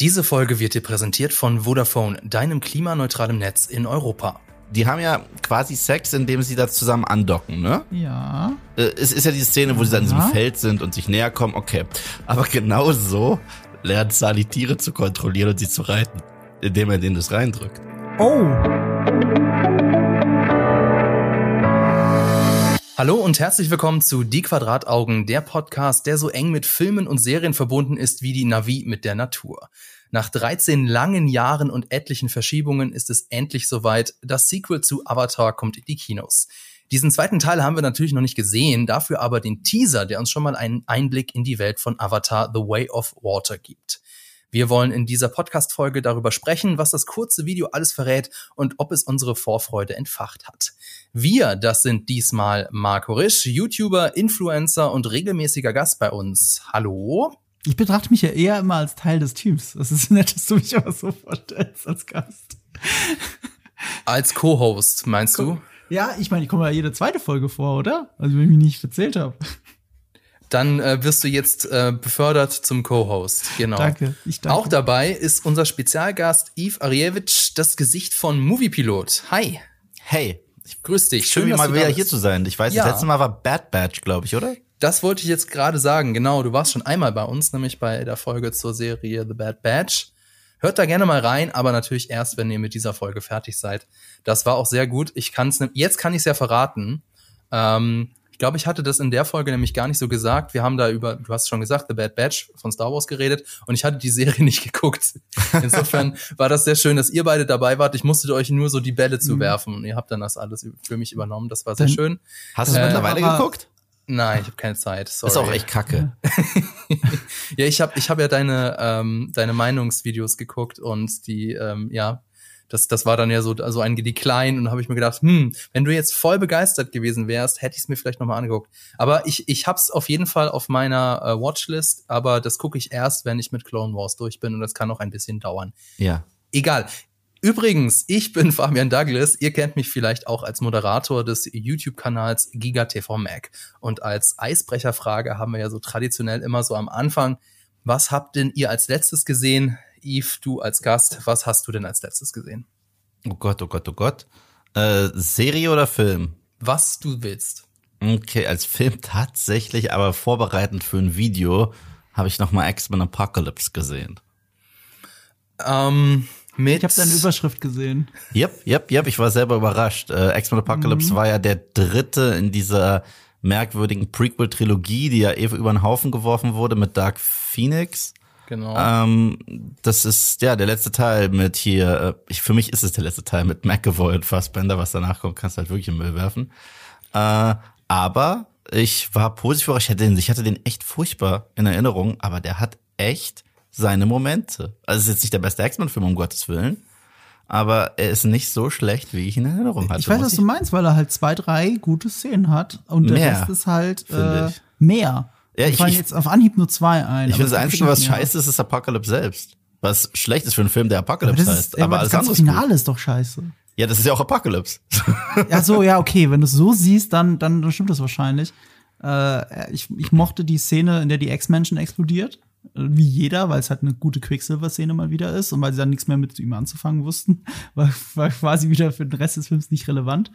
Diese Folge wird dir präsentiert von Vodafone, deinem klimaneutralen Netz in Europa. Die haben ja quasi Sex, indem sie da zusammen andocken, ne? Ja. Äh, Es ist ja die Szene, wo sie dann in diesem. Feld sind und sich näher kommen, okay. Aber genau so lernt Sally Tiere zu kontrollieren und sie zu reiten, indem er denen das reindrückt. Oh. Hallo und herzlich willkommen zu Die Quadrataugen, der Podcast, der so eng mit Filmen und Serien verbunden ist wie die Navi mit der Natur. Nach 13 langen Jahren und etlichen Verschiebungen ist es endlich soweit. Das Sequel zu Avatar kommt in die Kinos. Diesen zweiten Teil haben wir natürlich noch nicht gesehen, dafür aber den Teaser, der uns schon mal einen Einblick in die Welt von Avatar The Way of Water gibt. Wir wollen in dieser Podcast-Folge darüber sprechen, was das kurze Video alles verrät und ob es unsere Vorfreude entfacht hat. Wir, das sind diesmal Marco Risch, YouTuber, Influencer und regelmäßiger Gast bei uns. Hallo? Ich betrachte mich ja eher immer als Teil des Teams. Das ist nett, dass du mich aber so vorstellst als Gast. Als Co-Host, meinst du? Ja, ich meine, ich komme ja jede zweite Folge vor, oder? Also wenn ich mich nicht erzählt habe. Dann äh, wirst du jetzt äh, befördert zum Co-Host. Genau. Danke. Ich danke. Auch dabei ist unser Spezialgast Yves Arievich, das Gesicht von Moviepilot. Hi. Hey, Grüß dich. schön, dass mal wieder hier zu sein. Ich weiß, Ja. das letzte Mal war Bad Batch, glaube ich, oder? Das wollte ich jetzt gerade sagen. Genau, du warst schon einmal bei uns, nämlich bei der Folge zur Serie The Bad Batch. Hört da gerne mal rein, aber natürlich erst, wenn ihr mit dieser Folge fertig seid. Das war auch sehr gut. Ich kann's ne jetzt kann ich es ja verraten. Ähm, ich glaube, ich hatte das in der Folge nämlich gar nicht so gesagt. Wir haben da über, du hast schon gesagt, The Bad Batch von Star Wars geredet und ich hatte die Serie nicht geguckt. Insofern war das sehr schön, dass ihr beide dabei wart. Ich musste euch nur so die Bälle zuwerfen und ihr habt dann das alles für mich übernommen. Das war sehr schön. Hast du es Äh, mittlerweile geguckt? Nein, ich habe keine Zeit. Sorry. Ist auch echt kacke. Ja, ich habe ich hab ja deine, ähm, deine Meinungsvideos geguckt und die, ähm, ja, das, das war dann ja so, so ein Decline und habe ich mir gedacht, hm, wenn du jetzt voll begeistert gewesen wärst, hätte ich es mir vielleicht nochmal angeguckt. Aber ich, ich hab's auf jeden Fall auf meiner äh, Watchlist, aber das gucke ich erst, wenn ich mit Clone Wars durch bin und das kann auch ein bisschen dauern. Ja. Egal. Übrigens, ich bin Fabian Douglas. Ihr kennt mich vielleicht auch als Moderator des YouTube-Kanals GigaTV Mac. Und als Eisbrecherfrage haben wir ja so traditionell immer so am Anfang, was habt denn ihr als letztes gesehen? Yves, du als Gast, was hast du denn als letztes gesehen? Oh Gott, oh Gott, oh Gott. Äh, Serie oder Film? Was du willst. Okay, als Film tatsächlich, aber vorbereitend für ein Video habe ich noch mal X-Men Apocalypse gesehen. Ähm, mit Ich habe deine Überschrift gesehen. Yep, yep, yep, ich war selber überrascht. Äh, X-Men Apocalypse war ja der dritte in dieser merkwürdigen Prequel-Trilogie, die ja eh über den Haufen geworfen wurde mit Dark Phoenix. Genau. Ähm, das ist ja der letzte Teil mit hier, äh, ich, für mich ist es der letzte Teil mit McAvoy und Fassbender, was danach kommt, kannst du halt wirklich im Müll werfen. Äh, aber ich war positiv ich hatte, den, ich hatte den echt furchtbar in Erinnerung, aber der hat echt seine Momente. Also es ist jetzt nicht der beste X-Men-Film, um Gottes Willen, aber er ist nicht so schlecht, wie ich ihn in Erinnerung hatte. ich weiß, was du meinst, weil er halt zwei, drei gute Szenen hat und der Mehr, Rest ist halt äh, mehr. Ja, ich- ich- jetzt auf Anhieb nur zwei ein. Ich aber finde, das Einzige, was scheiße ist, ist Apocalypse selbst. Was schlecht ist für einen Film, der Aber Apocalypse das heißt. ist, aber alles das ganze ist gut. Finale ist doch scheiße. Ja, das ist ja auch Apocalypse. Ja, so, ja, okay. Wenn du es so siehst, dann, dann, dann stimmt das wahrscheinlich. Äh, ich, ich mochte die Szene, in der die Ex-Menschen explodiert. Wie jeder, weil es halt eine gute Quicksilver-Szene mal wieder ist und weil sie dann nichts mehr mit ihm anzufangen wussten, war, war quasi wieder für den Rest des Films nicht relevant.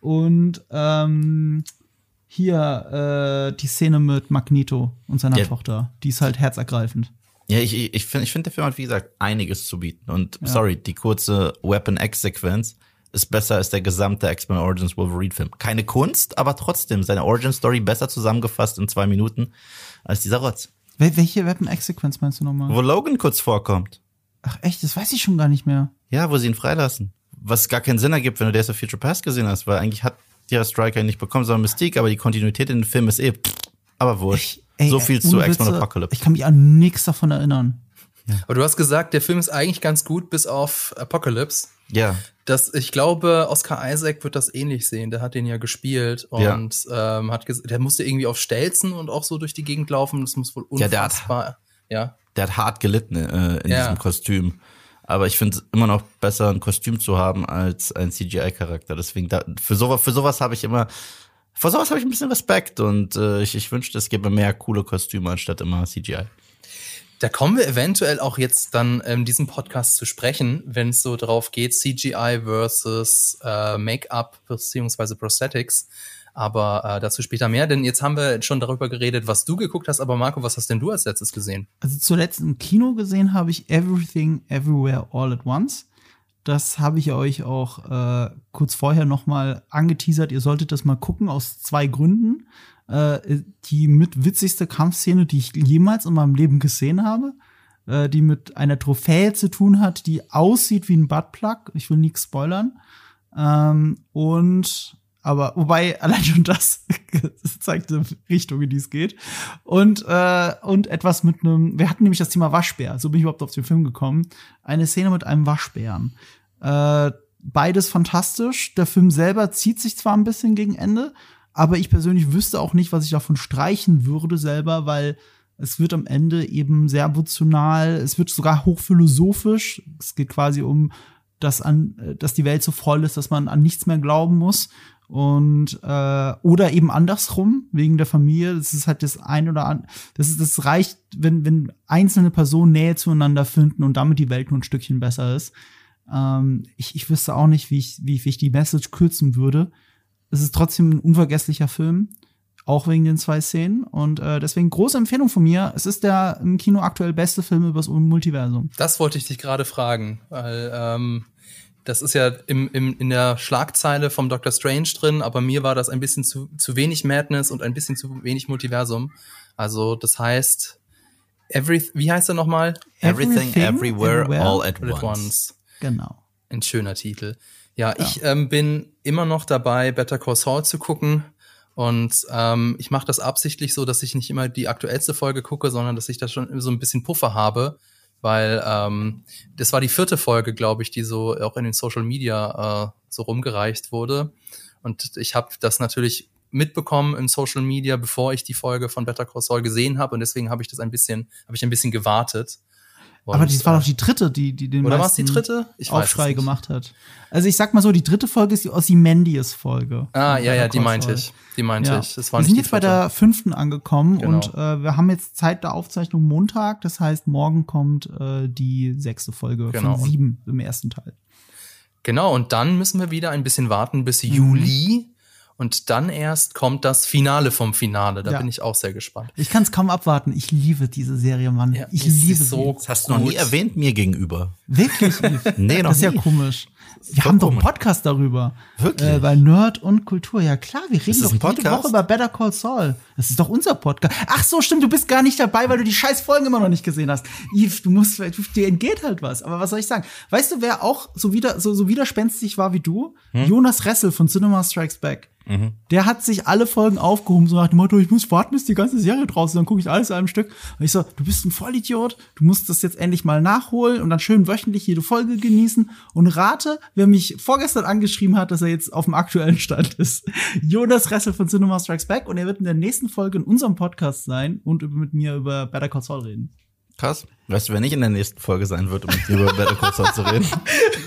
Und ähm, hier äh, die Szene mit Magneto und seiner Ja. Tochter, die ist halt herzergreifend. Ja, ich, ich, finde, ich find, der Film hat, wie gesagt, einiges zu bieten. Und sorry, die kurze Weapon X-Sequenz ist besser als der gesamte X-Men Origins Wolverine-Film. Keine Kunst, aber trotzdem seine Origin-Story besser zusammengefasst in zwei Minuten als dieser Rotz. Wel welche Weapon X-Sequenz meinst du nochmal? Wo Logan kurz vorkommt. Ach echt, das weiß ich schon gar nicht mehr. Ja, wo sie ihn freilassen. Was gar keinen Sinn ergibt, wenn du Days of Future Past gesehen hast, weil eigentlich hat ja Striker ihn nicht bekommen, sondern Mystique, aber die Kontinuität in dem Film ist eh, pff, aber wurscht. Ey, so viel ey, zu X-Men Apocalypse. Ich kann mich an nichts davon erinnern. Aber du hast gesagt, der Film ist eigentlich ganz gut, bis auf Apocalypse. Ja, Das, ich glaube, Oscar Isaac wird das ähnlich sehen. Der hat den ja gespielt Ja. und ähm, hat der musste irgendwie auf Stelzen und auch so durch die Gegend laufen. Das muss wohl Ja, der hat- unfassbar. Ja, der hat hart gelitten äh, in Ja. diesem Kostüm. Aber ich finde es immer noch besser, ein Kostüm zu haben als ein CGI-Charakter. Deswegen, da, für sowas, für sowas habe ich immer, vor sowas habe ich ein bisschen Respekt und äh, ich, ich wünschte, es gäbe mehr coole Kostüme anstatt immer CGI. Da kommen wir eventuell auch jetzt dann in diesem Podcast zu sprechen, wenn es so drauf geht, CGI versus äh, Make-up beziehungsweise Prosthetics. Aber äh, dazu später mehr, denn jetzt haben wir schon darüber geredet, was du geguckt hast. Aber Marco, was hast denn du als letztes gesehen? Also zuletzt im Kino gesehen habe ich Everything Everywhere All at Once. Das habe ich euch auch äh, kurz vorher noch mal angeteasert. Ihr solltet das mal gucken aus zwei Gründen. Äh, die mit witzigste Kampfszene, die ich jemals in meinem Leben gesehen habe, äh, die mit einer Trophäe zu tun hat, die aussieht wie ein Buttplug. Ich will nichts spoilern. Ähm, und aber wobei allein schon das, zeigt die Richtung, in die es geht. Und, äh, und etwas mit einem, wir hatten nämlich das Thema Waschbär, so bin ich überhaupt auf den Film gekommen. Eine Szene mit einem Waschbären. Äh, beides fantastisch. Der Film selber zieht sich zwar ein bisschen gegen Ende, aber ich persönlich wüsste auch nicht, was ich davon streichen würde selber, weil es wird am Ende eben sehr emotional, es wird sogar hochphilosophisch. Es geht quasi um, dass, an, dass die Welt so voll ist, dass man an nichts mehr glauben muss. Und äh, oder eben andersrum, wegen der Familie. Das ist halt das ein oder an. Das das reicht, wenn, wenn einzelne Personen Nähe zueinander finden und damit die Welt nur ein Stückchen besser ist. Ähm, ich, ich wüsste auch nicht, wie ich, wie, wie ich die Message kürzen würde. Es ist trotzdem ein unvergesslicher Film, auch wegen den zwei Szenen. Und äh, deswegen große Empfehlung von mir. Es ist der im Kino aktuell beste Film übers Multiversum. Das wollte ich dich gerade fragen, weil ähm, das ist ja im, im, in der Schlagzeile vom Doctor Strange drin, aber mir war das ein bisschen zu, zu wenig Madness und ein bisschen zu wenig Multiversum. Also das heißt, every, wie heißt er nochmal? Everything, Everything Everywhere, everywhere, All at, all at once. once. Genau. Ein schöner Titel. Ja, ja. ich ähm, bin immer noch dabei, Better Call Saul zu gucken. Und ähm, ich mache das absichtlich so, dass ich nicht immer die aktuellste Folge gucke, sondern dass ich da schon so ein bisschen Puffer habe, weil ähm, das war die vierte Folge, glaube ich, die so auch in den Social Media äh, so rumgereicht wurde. Und ich habe das natürlich mitbekommen in Social Media, bevor ich die Folge von Better Call Saul gesehen habe und deswegen habe ich das ein bisschen, habe ich ein bisschen gewartet. Und, Aber das war doch die dritte, die, die den oder meisten die dritte? Ich Aufschrei gemacht hat. Also ich sag mal so, die dritte Folge ist die Ozymandias-Folge. Ah, ja, ja, die meinte ich. Die meinte ja. ich. Das war wir sind jetzt bei der fünften angekommen genau. und äh, wir haben jetzt Zeit der Aufzeichnung Montag. Das heißt, morgen kommt äh, die sechste Folge genau. von sieben im ersten Teil. Genau, und dann müssen wir wieder ein bisschen warten bis mhm. Juli und dann erst kommt das Finale vom Finale. Da ja. bin ich auch sehr gespannt. Ich kann es kaum abwarten. Ich liebe diese Serie, Mann. Ja, ich liebe so. Das hast du noch nie erwähnt mir gegenüber. Wirklich? nee, noch Das ist ja komisch. Wir haben doch einen Podcast darüber. Wirklich? Äh, bei Nerd und Kultur. Ja klar, wir reden doch jede Woche über Better Call Saul. Das ist doch unser Podcast. Ach so, stimmt, du bist gar nicht dabei, weil du die scheiß Folgen immer noch nicht gesehen hast. Yves, du musst, dir entgeht halt was. Aber was soll ich sagen? Weißt du, wer auch so wieder, so, so widerspenstig war wie du? Hm? Jonas Ressel von Cinema Strikes Back. Mhm. Der hat sich alle Folgen aufgehoben, so nach dem Motto, ich muss warten, bis die ganze Serie draußen ist, dann gucke ich alles in einem Stück. Und ich so, du bist ein Vollidiot, du musst das jetzt endlich mal nachholen und dann schön wöchentlich jede Folge genießen. Und rate, wer mich vorgestern angeschrieben hat, dass er jetzt auf dem aktuellen Stand ist. Jonas Ressel von Cinema Strikes Back und er wird in der nächsten Folge in unserem Podcast sein und mit mir über Better Call Saul reden. Krass. Weißt du, wer nicht in der nächsten Folge sein wird, um mit mir über Better Call Saul zu reden?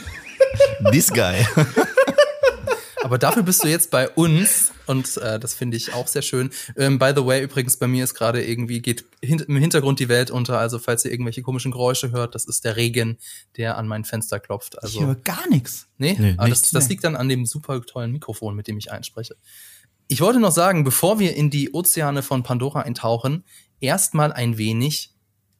This guy. Aber dafür bist du jetzt bei uns und äh, das finde ich auch sehr schön. Ähm, by the way, übrigens, bei mir ist gerade irgendwie, geht hin im Hintergrund die Welt unter. Also falls ihr irgendwelche komischen Geräusche hört, das ist der Regen, der an mein Fenster klopft. Also, ich höre gar nichts. Nee, nee aber das, das liegt dann an dem super tollen Mikrofon, mit dem ich einspreche. Ich wollte noch sagen, bevor wir in die Ozeane von Pandora eintauchen, erstmal ein wenig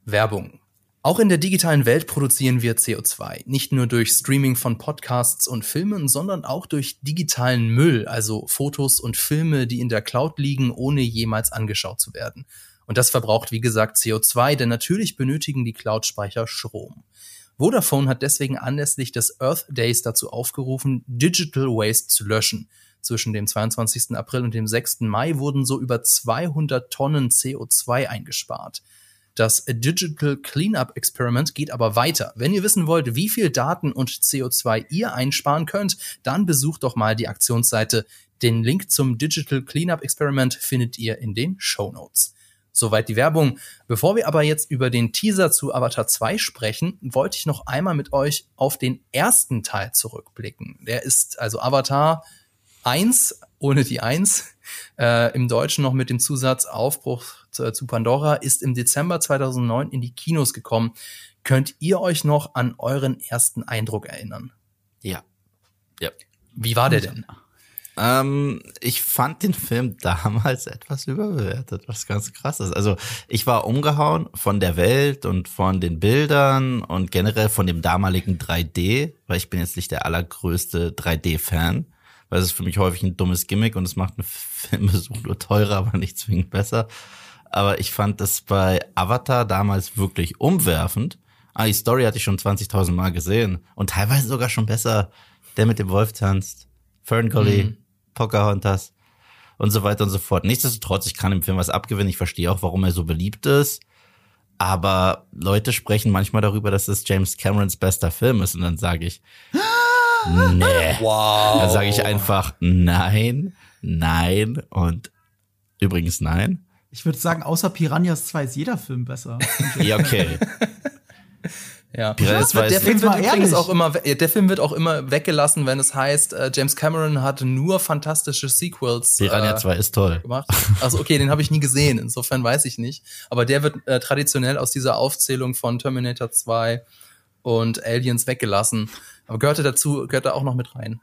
Werbung. Auch in der digitalen Welt produzieren wir CO2, nicht nur durch Streaming von Podcasts und Filmen, sondern auch durch digitalen Müll, also Fotos und Filme, die in der Cloud liegen, ohne jemals angeschaut zu werden. Und das verbraucht, wie gesagt, CO2, denn natürlich benötigen die Cloud-Speicher Strom. Vodafone hat deswegen anlässlich des Earth Days dazu aufgerufen, Digital Waste zu löschen. Zwischen dem 22. April und dem 6. Mai wurden so über 200 Tonnen CO2 eingespart. Das Digital Cleanup Experiment geht aber weiter. Wenn ihr wissen wollt, wie viel Daten und CO2 ihr einsparen könnt, dann besucht doch mal die Aktionsseite. Den Link zum Digital Cleanup Experiment findet ihr in den Show Notes. Soweit die Werbung. Bevor wir aber jetzt über den Teaser zu Avatar 2 sprechen, wollte ich noch einmal mit euch auf den ersten Teil zurückblicken. Der ist also Avatar 1 ohne die 1 äh, im Deutschen noch mit dem Zusatz Aufbruch zu, zu Pandora, ist im Dezember 2009 in die Kinos gekommen. Könnt ihr euch noch an euren ersten Eindruck erinnern? Ja. Ja. Wie war der denn? Ähm, ich fand den Film damals etwas überbewertet, was ganz krass ist. Also ich war umgehauen von der Welt und von den Bildern und generell von dem damaligen 3D, weil ich bin jetzt nicht der allergrößte 3D-Fan, weil es ist für mich häufig ein dummes Gimmick und es macht einen Filmbesuch nur teurer, aber nicht zwingend besser. Aber ich fand das bei Avatar damals wirklich umwerfend. Ah, die Story hatte ich schon 20.000 Mal gesehen und teilweise sogar schon besser. Der mit dem Wolf tanzt, Ferngully, mhm. Pocahontas und so weiter und so fort. Nichtsdestotrotz, ich kann dem Film was abgewinnen. Ich verstehe auch, warum er so beliebt ist. Aber Leute sprechen manchmal darüber, dass es James Camerons bester Film ist. Und dann sage ich, nee. Wow. Dann sage ich einfach nein, nein und übrigens nein. Ich würde sagen, außer Piranhas 2 ist jeder Film besser. ja, okay. Ja. Der, Film wird übrigens auch immer, der Film wird auch immer weggelassen, wenn es heißt, äh, James Cameron hat nur fantastische Sequels. Piranha äh, 2 ist toll. Gemacht. Also okay, den habe ich nie gesehen, insofern weiß ich nicht. Aber der wird äh, traditionell aus dieser Aufzählung von Terminator 2 und Aliens weggelassen. Aber gehörte dazu, gehört da auch noch mit rein.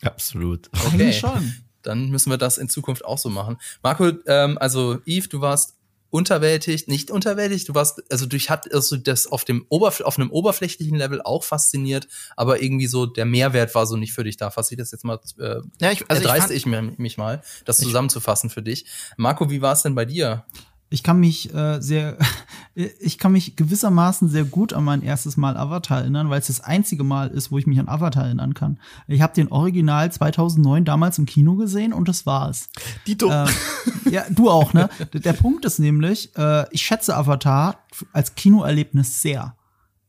Absolut. Okay. schon. Dann müssen wir das in Zukunft auch so machen. Marco, ähm, also Eve, du warst unterwältigt, nicht unterwältigt. Du warst, also durch hat also das auf dem Oberf auf einem oberflächlichen Level auch fasziniert, aber irgendwie so der Mehrwert war so nicht für dich da. Fasse ich das jetzt mal, äh, ja, ich, also erdreiste ich, ich, mich mal, das zusammenzufassen für dich. Marco, wie war es denn bei dir? Ich kann mich äh, sehr, ich kann mich gewissermaßen sehr gut an mein erstes Mal Avatar erinnern, weil es das einzige Mal ist, wo ich mich an Avatar erinnern kann. Ich habe den Original 2009 damals im Kino gesehen und das war's. Dito. Äh, ja, du auch, ne? Der Punkt ist nämlich, äh, ich schätze Avatar als Kinoerlebnis sehr.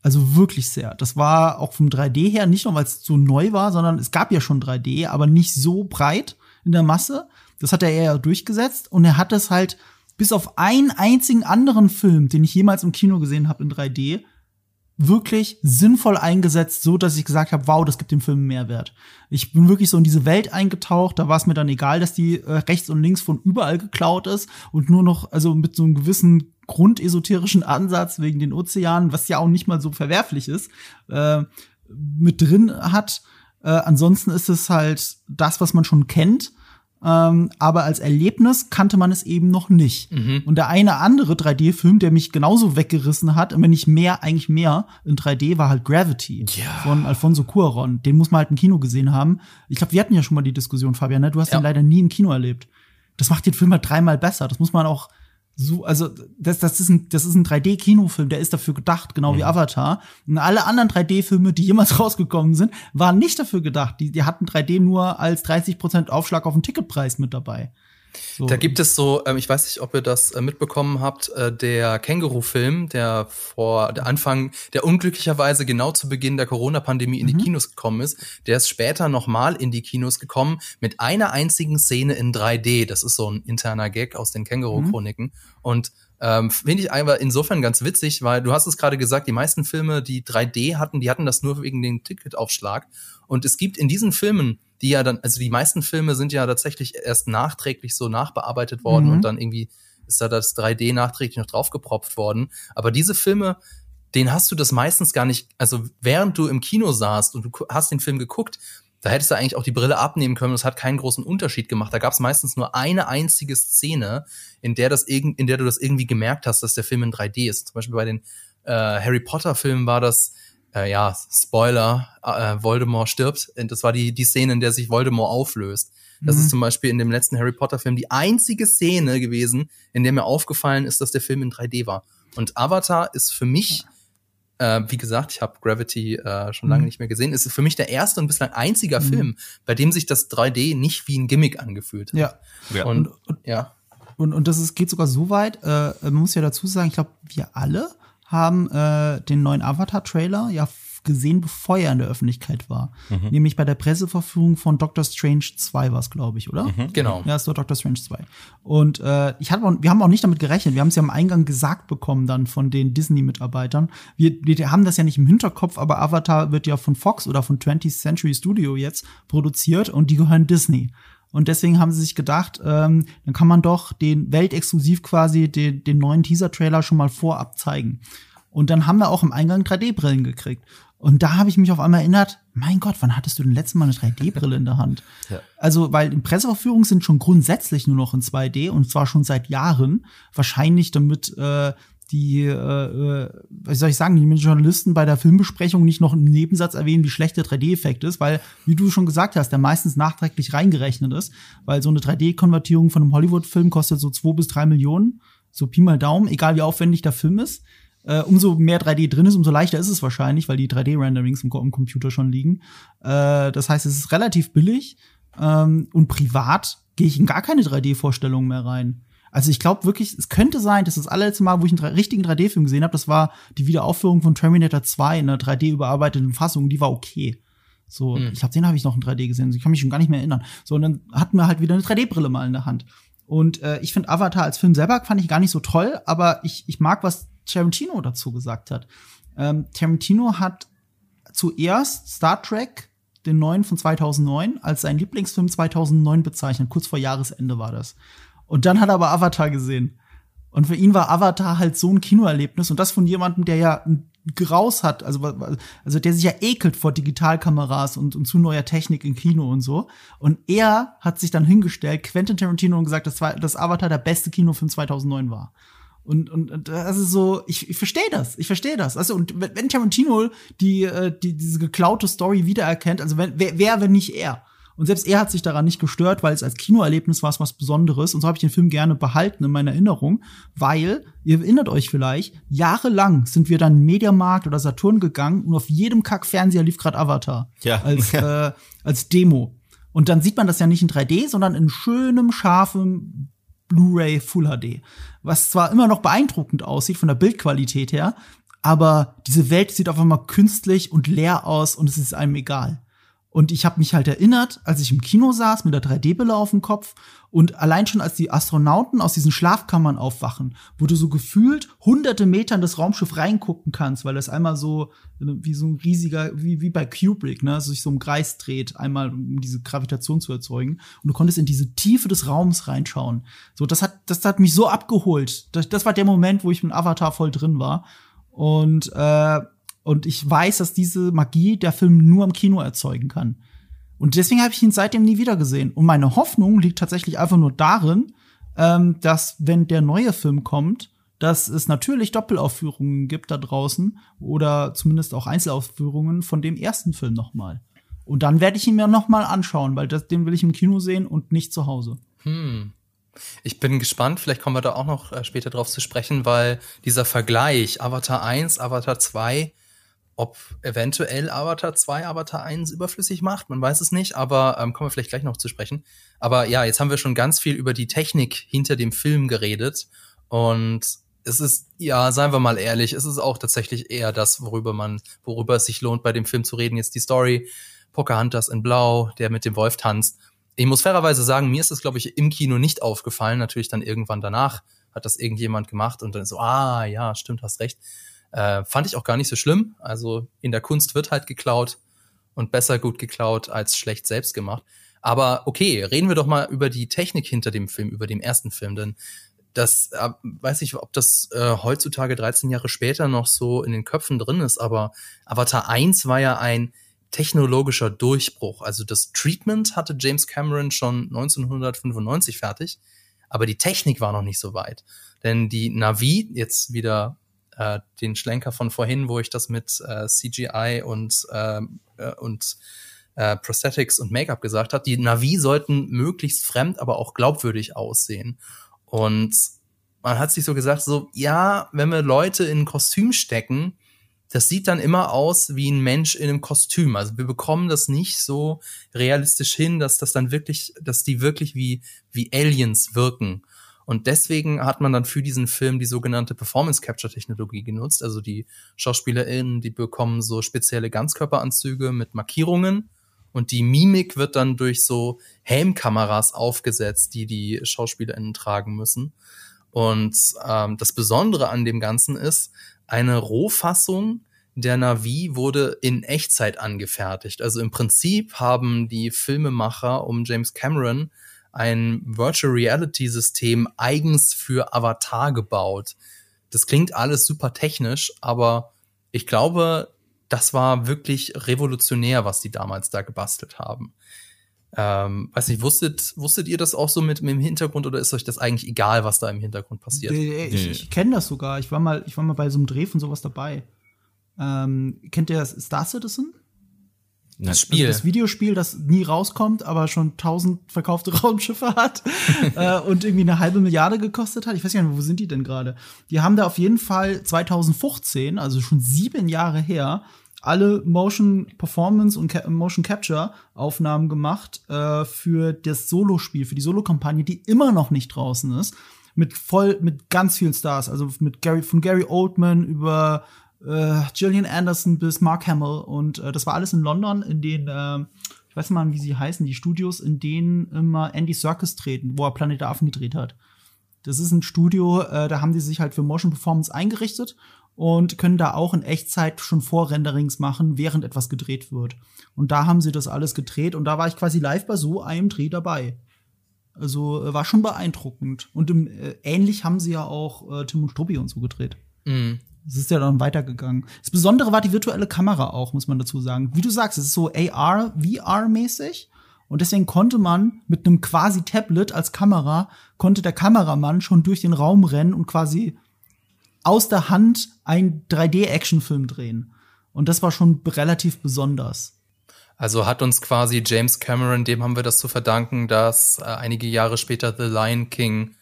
Also wirklich sehr. Das war auch vom 3D her, nicht nur weil es so neu war, sondern es gab ja schon 3D, aber nicht so breit in der Masse. Das hat er eher durchgesetzt und er hat es halt bis auf einen einzigen anderen Film, den ich jemals im Kino gesehen habe in 3D, wirklich sinnvoll eingesetzt, so dass ich gesagt habe, wow, das gibt dem Film Mehrwert. Ich bin wirklich so in diese Welt eingetaucht, da war es mir dann egal, dass die äh, rechts und links von überall geklaut ist und nur noch, also mit so einem gewissen grundesoterischen Ansatz wegen den Ozeanen, was ja auch nicht mal so verwerflich ist, äh, mit drin hat. Äh, ansonsten ist es halt das, was man schon kennt ähm, aber als Erlebnis kannte man es eben noch nicht. Mhm. Und der eine andere 3D-Film, der mich genauso weggerissen hat, wenn nicht mehr, eigentlich mehr in 3D, war halt Gravity ja. von Alfonso Cuaron. Den muss man halt im Kino gesehen haben. Ich glaube, wir hatten ja schon mal die Diskussion, Fabian, ne? Du hast ja. den leider nie im Kino erlebt. Das macht den Film halt dreimal besser. Das muss man auch so, also das, das ist ein, das ist ein 3D-Kinofilm, der ist dafür gedacht, genau mhm. wie Avatar. Und alle anderen 3D-Filme, die jemals rausgekommen sind, waren nicht dafür gedacht. Die, die hatten 3D nur als 30% Aufschlag auf den Ticketpreis mit dabei. So. Da gibt es so, ähm, ich weiß nicht, ob ihr das äh, mitbekommen habt, äh, der Känguru-Film, der vor der Anfang, der unglücklicherweise genau zu Beginn der Corona-Pandemie in mhm. die Kinos gekommen ist, der ist später nochmal in die Kinos gekommen mit einer einzigen Szene in 3D. Das ist so ein interner Gag aus den Känguru-Chroniken. Mhm. Und ähm, Finde ich einfach insofern ganz witzig, weil du hast es gerade gesagt, die meisten Filme, die 3D hatten, die hatten das nur wegen den Ticketaufschlag. Und es gibt in diesen Filmen die ja dann, also die meisten Filme sind ja tatsächlich erst nachträglich so nachbearbeitet worden mhm. und dann irgendwie ist da das 3D nachträglich noch draufgepropft worden. Aber diese Filme, den hast du das meistens gar nicht, also während du im Kino saßt und du hast den Film geguckt, da hättest du eigentlich auch die Brille abnehmen können. Das hat keinen großen Unterschied gemacht. Da gab es meistens nur eine einzige Szene, in der das in der du das irgendwie gemerkt hast, dass der Film in 3D ist. Zum Beispiel bei den äh, Harry Potter Filmen war das äh, ja, Spoiler, äh, Voldemort stirbt. Und das war die, die Szene, in der sich Voldemort auflöst. Das mhm. ist zum Beispiel in dem letzten Harry Potter-Film die einzige Szene gewesen, in der mir aufgefallen ist, dass der Film in 3D war. Und Avatar ist für mich, äh, wie gesagt, ich habe Gravity äh, schon lange mhm. nicht mehr gesehen, ist für mich der erste und bislang einziger mhm. Film, bei dem sich das 3D nicht wie ein Gimmick angefühlt hat. Ja. ja. Und, und, ja. Und, und das ist, geht sogar so weit, äh, man muss ja dazu sagen, ich glaube, wir alle haben äh, den neuen Avatar-Trailer ja gesehen, bevor er in der Öffentlichkeit war. Mhm. Nämlich bei der Presseverführung von Doctor Strange 2 war es, glaube ich, oder? Mhm, genau. Ja, es war Doctor Strange 2. Und äh, ich hatte, wir haben auch nicht damit gerechnet. Wir haben es ja am Eingang gesagt bekommen dann von den Disney-Mitarbeitern. Wir, wir haben das ja nicht im Hinterkopf, aber Avatar wird ja von Fox oder von 20th Century Studio jetzt produziert und die gehören Disney. Und deswegen haben sie sich gedacht, ähm, dann kann man doch den weltexklusiv quasi den, den neuen Teaser-Trailer schon mal vorab zeigen. Und dann haben wir auch im Eingang 3D-Brillen gekriegt. Und da habe ich mich auf einmal erinnert, mein Gott, wann hattest du denn letztes Mal eine 3D-Brille in der Hand? Ja. Also, weil in Presseverführungen sind schon grundsätzlich nur noch in 2D und zwar schon seit Jahren. Wahrscheinlich damit äh, die, äh, äh, wie soll ich sagen, die Journalisten bei der Filmbesprechung nicht noch einen Nebensatz erwähnen, wie schlecht der 3D-Effekt ist, weil, wie du schon gesagt hast, der meistens nachträglich reingerechnet ist, weil so eine 3D-Konvertierung von einem Hollywood-Film kostet so zwei bis drei Millionen, so Pi mal Daumen, egal wie aufwendig der Film ist. Äh, umso mehr 3D drin ist, umso leichter ist es wahrscheinlich, weil die 3D-Renderings im, im, Computer schon liegen. Äh, das heißt, es ist relativ billig ähm, und privat gehe ich in gar keine 3D-Vorstellungen mehr rein. Also ich glaube wirklich, es könnte sein, dass das allerletzte Mal, wo ich einen richtigen 3D-Film gesehen habe, das war die Wiederaufführung von Terminator 2 in einer 3D-überarbeiteten Fassung, die war okay. So, hm. ich glaube, den habe ich noch in 3D gesehen. Ich kann mich schon gar nicht mehr erinnern. So, und dann hatten wir halt wieder eine 3D-Brille mal in der Hand. Und äh, ich finde Avatar als Film selber fand ich gar nicht so toll, aber ich, ich mag, was Tarantino dazu gesagt hat. Ähm, Tarantino hat zuerst Star Trek, den neuen von 2009, als seinen Lieblingsfilm 2009 bezeichnet. Kurz vor Jahresende war das. Und dann hat er aber Avatar gesehen. Und für ihn war Avatar halt so ein Kinoerlebnis und das von jemandem, der ja ein Graus hat, also, also der sich ja ekelt vor Digitalkameras und, und zu neuer Technik im Kino und so. Und er hat sich dann hingestellt, Quentin Tarantino, und gesagt, dass, dass Avatar der beste Kinofilm 2009 war. Und, und, das ist so, ich, ich verstehe das, ich verstehe das. Also, und wenn Tarantino die, äh, die, diese geklaute Story wiedererkennt, also wenn, wer, wer, wenn nicht er? Und selbst er hat sich daran nicht gestört, weil es als Kinoerlebnis war es was Besonderes. Und so habe ich den Film gerne behalten in meiner Erinnerung, weil, ihr erinnert euch vielleicht, jahrelang sind wir dann Mediamarkt oder Saturn gegangen und auf jedem Kack-Fernseher lief gerade Avatar. Ja. Als, äh, als Demo. Und dann sieht man das ja nicht in 3D, sondern in schönem, scharfem Blu-ray Full HD. Was zwar immer noch beeindruckend aussieht von der Bildqualität her, aber diese Welt sieht auf einmal künstlich und leer aus und es ist einem egal. Und ich habe mich halt erinnert, als ich im Kino saß mit der 3D-Brille auf dem Kopf und allein schon als die Astronauten aus diesen Schlafkammern aufwachen, wo du so gefühlt hunderte Meter in das Raumschiff reingucken kannst, weil das einmal so wie so ein riesiger, wie, wie bei Kubrick, ne, sich so im Kreis dreht, einmal um diese Gravitation zu erzeugen. Und du konntest in diese Tiefe des Raums reinschauen. So, das hat, das hat mich so abgeholt. Das, das war der Moment, wo ich mit Avatar voll drin war. Und äh, und ich weiß, dass diese Magie der Film nur im Kino erzeugen kann. Und deswegen habe ich ihn seitdem nie wieder gesehen. Und meine Hoffnung liegt tatsächlich einfach nur darin, ähm, dass wenn der neue Film kommt, dass es natürlich Doppelaufführungen gibt da draußen oder zumindest auch Einzelaufführungen von dem ersten Film nochmal. Und dann werde ich ihn mir nochmal anschauen, weil das, den will ich im Kino sehen und nicht zu Hause. Hm. Ich bin gespannt, vielleicht kommen wir da auch noch äh, später drauf zu sprechen, weil dieser Vergleich Avatar 1, Avatar 2, ob eventuell Avatar 2 Avatar 1 überflüssig macht, man weiß es nicht, aber ähm, kommen wir vielleicht gleich noch zu sprechen. Aber ja, jetzt haben wir schon ganz viel über die Technik hinter dem Film geredet und es ist, ja, seien wir mal ehrlich, es ist auch tatsächlich eher das, worüber man, worüber es sich lohnt, bei dem Film zu reden. Jetzt die Story, Pocahontas in Blau, der mit dem Wolf tanzt. Ich muss fairerweise sagen, mir ist das, glaube ich, im Kino nicht aufgefallen. Natürlich dann irgendwann danach hat das irgendjemand gemacht und dann so, ah, ja, stimmt, hast recht. Äh, fand ich auch gar nicht so schlimm. Also in der Kunst wird halt geklaut und besser gut geklaut als schlecht selbst gemacht. Aber okay, reden wir doch mal über die Technik hinter dem Film, über dem ersten Film, denn das äh, weiß ich, ob das äh, heutzutage 13 Jahre später noch so in den Köpfen drin ist, aber Avatar 1 war ja ein technologischer Durchbruch. Also das Treatment hatte James Cameron schon 1995 fertig, aber die Technik war noch nicht so weit. Denn die Navi, jetzt wieder äh, den Schlenker von vorhin, wo ich das mit äh, CGI und, ähm, äh, und äh, Prosthetics und Make-up gesagt habe, die Navi sollten möglichst fremd, aber auch glaubwürdig aussehen. Und man hat sich so gesagt, so, ja, wenn wir Leute in ein Kostüm stecken, das sieht dann immer aus wie ein Mensch in einem Kostüm. Also wir bekommen das nicht so realistisch hin, dass das dann wirklich, dass die wirklich wie, wie Aliens wirken. Und deswegen hat man dann für diesen Film die sogenannte Performance Capture Technologie genutzt. Also die SchauspielerInnen, die bekommen so spezielle Ganzkörperanzüge mit Markierungen und die Mimik wird dann durch so Helmkameras aufgesetzt, die die SchauspielerInnen tragen müssen. Und ähm, das Besondere an dem Ganzen ist eine Rohfassung der Navi wurde in Echtzeit angefertigt. Also im Prinzip haben die Filmemacher um James Cameron ein Virtual Reality System eigens für Avatar gebaut. Das klingt alles super technisch, aber ich glaube, das war wirklich revolutionär, was die damals da gebastelt haben. Ähm, weiß nicht, wusstet, wusstet ihr das auch so mit, mit dem Hintergrund oder ist euch das eigentlich egal, was da im Hintergrund passiert? Ich, ich kenne das sogar. Ich war mal, ich war mal bei so einem Dreh von sowas dabei. Ähm, kennt ihr Star Citizen? Das Spiel. Also das Videospiel, das nie rauskommt, aber schon tausend verkaufte Raumschiffe hat äh, und irgendwie eine halbe Milliarde gekostet hat. Ich weiß gar nicht, wo sind die denn gerade? Die haben da auf jeden Fall 2015, also schon sieben Jahre her, alle Motion Performance und Ca Motion Capture Aufnahmen gemacht äh, für das Solo-Spiel, für die Solo-Kampagne, die immer noch nicht draußen ist. Mit voll, mit ganz vielen Stars, also mit Gary, von Gary Oldman über äh, Gillian Anderson bis Mark Hamill und äh, das war alles in London, in den, äh, ich weiß mal, wie sie heißen, die Studios, in denen immer Andy Serkis treten, wo er Planet Affen gedreht hat. Das ist ein Studio, äh, da haben die sich halt für Motion Performance eingerichtet und können da auch in Echtzeit schon Vorrenderings machen, während etwas gedreht wird. Und da haben sie das alles gedreht und da war ich quasi live bei so einem Dreh dabei. Also äh, war schon beeindruckend. Und im, äh, ähnlich haben sie ja auch äh, Tim und Struppi und so gedreht. Mhm. Es ist ja dann weitergegangen. Das Besondere war die virtuelle Kamera auch, muss man dazu sagen. Wie du sagst, es ist so AR, VR-mäßig. Und deswegen konnte man mit einem quasi Tablet als Kamera, konnte der Kameramann schon durch den Raum rennen und quasi aus der Hand einen 3D-Actionfilm drehen. Und das war schon relativ besonders. Also hat uns quasi James Cameron, dem haben wir das zu verdanken, dass äh, einige Jahre später The Lion King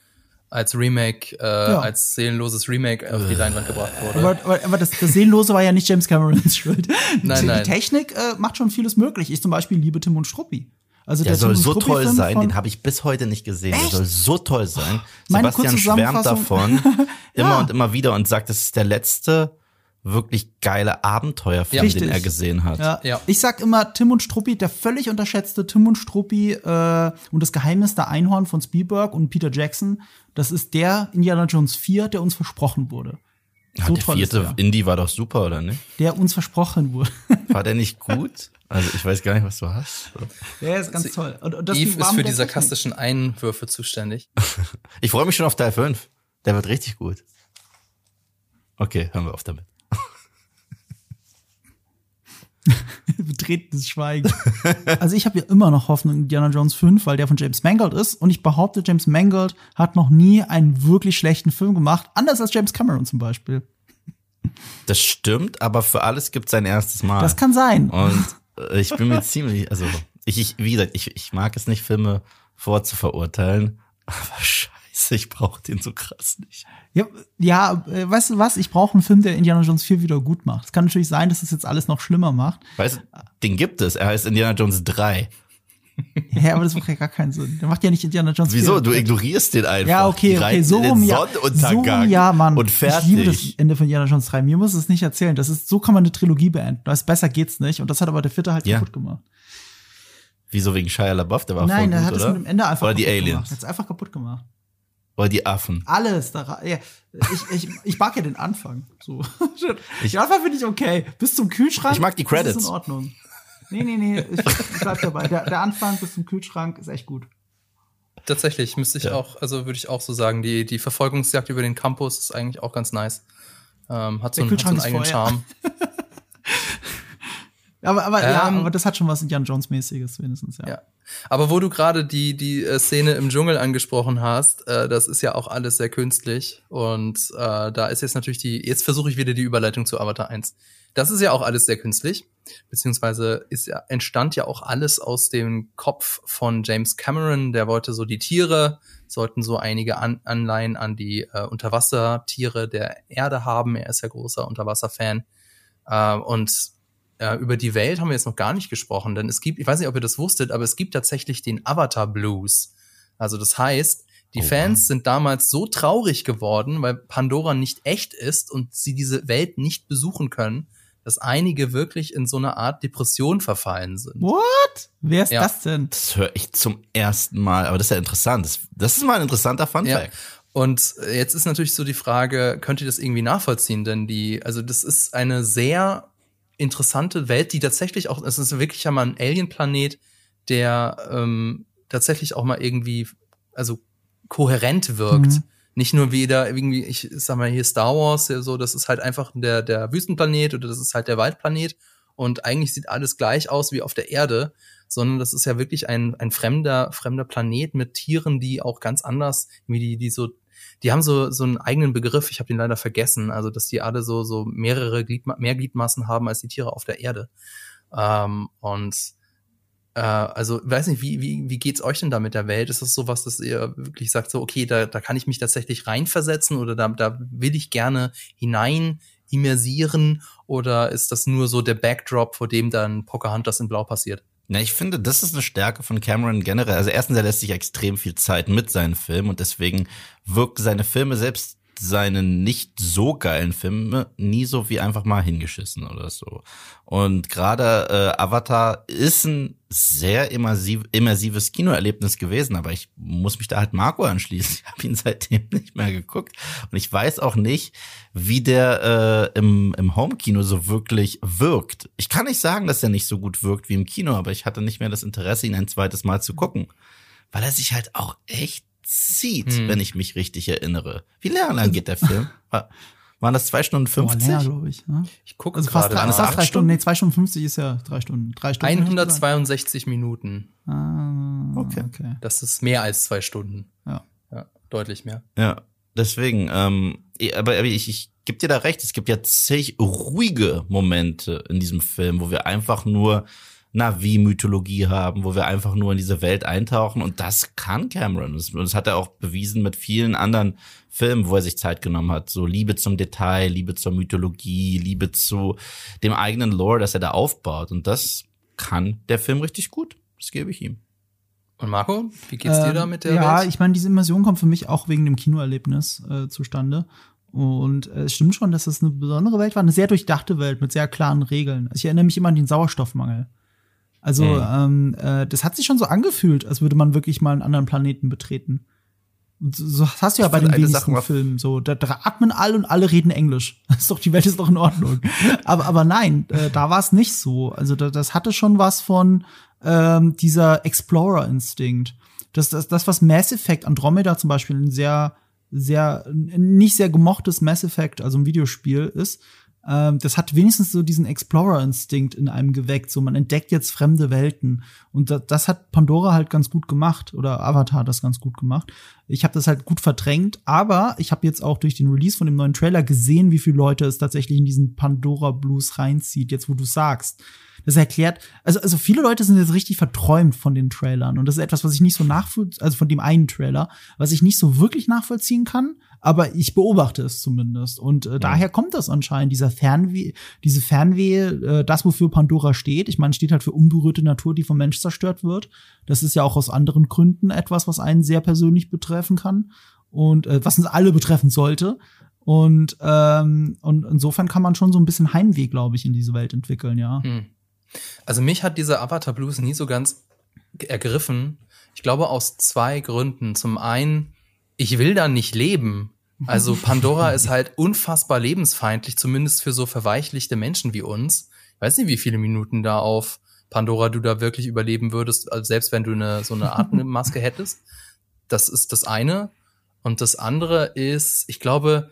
als Remake, äh, ja. als seelenloses Remake auf die Leinwand gebracht wurde. Aber, aber, aber das, das Seelenlose war ja nicht James Camerons Schuld. Nein, die, nein. die Technik äh, macht schon vieles möglich. Ich zum Beispiel liebe Tim und Struppi. Also Der soll Tim und so toll sein, den habe ich bis heute nicht gesehen. Echt? Der soll so toll sein. Meine Sebastian schwärmt davon immer Ja. und immer wieder und sagt, das ist der letzte wirklich geile Abenteuerfilm, Richtig. den er gesehen hat. Ja. Ja. Ich sag immer Tim und Struppi, der völlig unterschätzte Tim und Struppi äh, und das Geheimnis der Einhorn von Spielberg und Peter Jackson. Das ist der Indiana Jones 4, der uns versprochen wurde. Ja, So der vierte der. Indie war doch super, oder nicht? Der uns versprochen wurde. War der nicht gut? Also ich weiß gar nicht, was du hast. der ist ganz toll. Und, und das Eve ist für die sarkastischen Einwürfe zuständig. Ich freue mich schon auf Teil 5. Der wird richtig gut. Okay, hören wir auf damit. Betretenes Schweigen. also ich habe ja immer noch Hoffnung in Indiana Jones 5, weil der von James Mangold ist. Und ich behaupte, James Mangold hat noch nie einen wirklich schlechten Film gemacht. Anders als James Cameron zum Beispiel. Das stimmt, aber für alles gibt es ein erstes Mal. Das kann sein. Und äh, ich bin mir ziemlich, also ich, ich wie gesagt, ich, ich mag es nicht, Filme vorzuverurteilen, aber scheiße, ich brauche den so krass nicht. Ja, ja äh, weißt du was? Ich brauche einen Film, der Indiana Jones 4 wieder gut macht. Es kann natürlich sein, dass es jetzt alles noch schlimmer macht. Weißt du, den gibt es. Er heißt Indiana Jones 3. Ja, aber das macht ja gar keinen Sinn. Der macht ja nicht Indiana Jones 4. Wieso? Du ignorierst den einfach. Ja, okay, Die okay, so rum, ja. So rum, ja, Mann. Und Ich liebe das fertig. Ende von Indiana Jones 3. Mir muss es nicht erzählen. Das ist, so kann man eine Trilogie beenden. Das besser geht's nicht. Und das hat aber der vierte halt Ja. kaputt gemacht. Wieso wegen Shia LaBeouf? Der war Nein, voll er gut, hat es oder? mit dem Ende einfach Oder die kaputt Aliens. gemacht. Hat's einfach kaputt gemacht. Oder die Affen. Alles da ja, ich, ich, ich mag ja den Anfang. So. Ich- den Anfang finde ich okay. Bis zum Kühlschrank. Ich mag die Das Credits. ist in Ordnung. Nee, nee, nee. Ich, ich bleib dabei. Der, der Anfang bis zum Kühlschrank ist echt gut. Tatsächlich müsste ich Ja. auch, also würde ich auch so sagen, die, die Verfolgungsjagd über den Campus ist eigentlich auch ganz nice. Ähm, hat, so einen, hat so einen eigenen. Charme. Aber, aber ja, Ähm, aber das hat schon was Indiana Jones-mäßiges wenigstens, ja. Ja. Aber wo du gerade die, die äh, Szene im Dschungel angesprochen hast, äh, das ist ja auch alles sehr künstlich. Und äh, da ist jetzt natürlich die, jetzt versuche ich wieder die Überleitung zu Avatar 1. Das ist ja auch alles sehr künstlich, beziehungsweise ist ja, entstand ja auch alles aus dem Kopf von James Cameron, der wollte so die Tiere, sollten so einige an Anleihen an die äh, Unterwassertiere der Erde haben. Er ist ja großer Unterwasserfan. Äh, und äh, über die Welt haben wir jetzt noch gar nicht gesprochen, denn es gibt, ich weiß nicht, ob ihr das wusstet, aber es gibt tatsächlich den Avatar Blues. Also das heißt, die Oh, Fans sind damals so traurig geworden, weil Pandora nicht echt ist und sie diese Welt nicht besuchen können, dass einige wirklich in so eine Art Depression verfallen sind. What? Wer ist Ja. das denn? Das höre ich zum ersten Mal. Aber das ist ja interessant. Das, das ist mal ein interessanter Fun Ja. Fact. Und jetzt ist natürlich so die Frage, könnt ihr das irgendwie nachvollziehen? Denn die, also das ist eine sehr interessante Welt, die tatsächlich auch, es ist wirklich einmal ein Alien-Planet, der ähm, tatsächlich auch mal irgendwie, also kohärent wirkt. Mhm. Nicht nur wieder irgendwie, ich sag mal hier Star Wars, ja, so, das ist halt einfach der, der Wüstenplanet oder das ist halt der Waldplanet und eigentlich sieht alles gleich aus wie auf der Erde, sondern das ist ja wirklich ein, ein fremder, fremder Planet mit Tieren, die auch ganz anders, wie die, die so, die haben so, so einen eigenen Begriff, ich habe den leider vergessen, also dass die alle so, so mehrere Gliedma mehr Gliedmaßen haben als die Tiere auf der Erde. Ähm, und äh, also weiß nicht, wie, wie, wie geht's euch denn da mit der Welt? Ist das sowas, dass ihr wirklich sagt, so, okay, da, da kann ich mich tatsächlich reinversetzen oder da, da will ich gerne hinein immersieren oder ist das nur so der Backdrop, vor dem dann Pocahontas in Blau passiert? Na, ich finde, das ist eine Stärke von Cameron generell. Also erstens, er lässt sich extrem viel Zeit mit seinen Filmen und deswegen wirken seine Filme selbst seine nicht so geilen Filme nie so wie einfach mal hingeschissen oder so. Und gerade äh, Avatar ist ein sehr immersiv, immersives Kinoerlebnis gewesen, aber ich muss mich da halt Marco anschließen. Ich habe ihn seitdem nicht mehr geguckt und ich weiß auch nicht, wie der äh, im, im Home-Kino so wirklich wirkt. Ich kann nicht sagen, dass er nicht so gut wirkt wie im Kino, aber ich hatte nicht mehr das Interesse, ihn ein zweites Mal zu gucken, weil er sich halt auch echt zieht, hm. wenn ich mich richtig erinnere. Wie lang geht der Film? Waren das zwei Stunden 50? Boah, glaube ich. Ne? Ich gucke also fast gerade. Drei, fast drei Stunden. Nee, zwei Stunden 50 ist ja drei Stunden. Drei Stunden 162 Minuten. Ah, okay. okay. Das ist mehr als zwei Stunden. Ja. Ja, deutlich mehr. Ja, deswegen, ähm, aber ich, ich gebe dir da recht, es gibt ja zig ruhige Momente in diesem Film, wo wir einfach nur Navi-Mythologie haben, wo wir einfach nur in diese Welt eintauchen. Und das kann Cameron. Und das hat er auch bewiesen mit vielen anderen Filmen, wo er sich Zeit genommen hat. So Liebe zum Detail, Liebe zur Mythologie, Liebe zu dem eigenen Lore, das er da aufbaut. Und das kann der Film richtig gut. Das gebe ich ihm. Und Marco, wie geht's dir da mit der ja, Welt? Ja, ich meine, diese Immersion kommt für mich auch wegen dem Kinoerlebnis äh, zustande. Und äh, es stimmt schon, dass es eine besondere Welt war, eine sehr durchdachte Welt mit sehr klaren Regeln. Ich erinnere mich immer an den Sauerstoffmangel. Also mhm. ähm, äh, das hat sich schon so angefühlt, als würde man wirklich mal einen anderen Planeten betreten. Und so, so hast du ja bei den wenigsten Filmen so. Da, da atmen alle und alle reden Englisch. Das ist doch, die Welt ist doch in Ordnung. aber, aber nein, äh, da war es nicht so. Also da, das hatte schon was von ähm, dieser Explorer-Instinkt. Das, das, das, was Mass Effect Andromeda zum Beispiel ein sehr, sehr, nicht sehr gemochtes Mass Effect, also ein Videospiel ist, ähm, das hat wenigstens so diesen Explorer-Instinkt in einem geweckt. So, man entdeckt jetzt fremde Welten. Und das, das hat Pandora halt ganz gut gemacht oder Avatar das ganz gut gemacht. Ich habe das halt gut verdrängt, aber ich habe jetzt auch durch den Release von dem neuen Trailer gesehen, wie viele Leute es tatsächlich in diesen Pandora Blues reinzieht, jetzt wo du sagst. Das erklärt, also, also viele Leute sind jetzt richtig verträumt von den Trailern und das ist etwas, was ich nicht so nachvollziehen, also von dem einen Trailer, was ich nicht so wirklich nachvollziehen kann, aber ich beobachte es zumindest. Und äh, ja. daher kommt das anscheinend, dieser Fernweh, diese Fernwehe, äh, das, wofür Pandora steht. Ich meine, steht halt für unberührte Natur, die vom Mensch zerstört wird. Das ist ja auch aus anderen Gründen etwas, was einen sehr persönlich betreffen kann und äh, was uns alle betreffen sollte. Und, ähm, und insofern kann man schon so ein bisschen Heimweh, glaube ich, in diese Welt entwickeln, ja. Hm. Also mich hat dieser Avatar Blues nie so ganz ergriffen. Ich glaube aus zwei Gründen. Zum einen, ich will da nicht leben. Also Pandora ist halt unfassbar lebensfeindlich, zumindest für so verweichlichte Menschen wie uns. Ich weiß nicht, wie viele Minuten da auf Pandora du da wirklich überleben würdest, selbst wenn du eine, so eine Atemmaske hättest. Das ist das eine. Und das andere ist, ich glaube,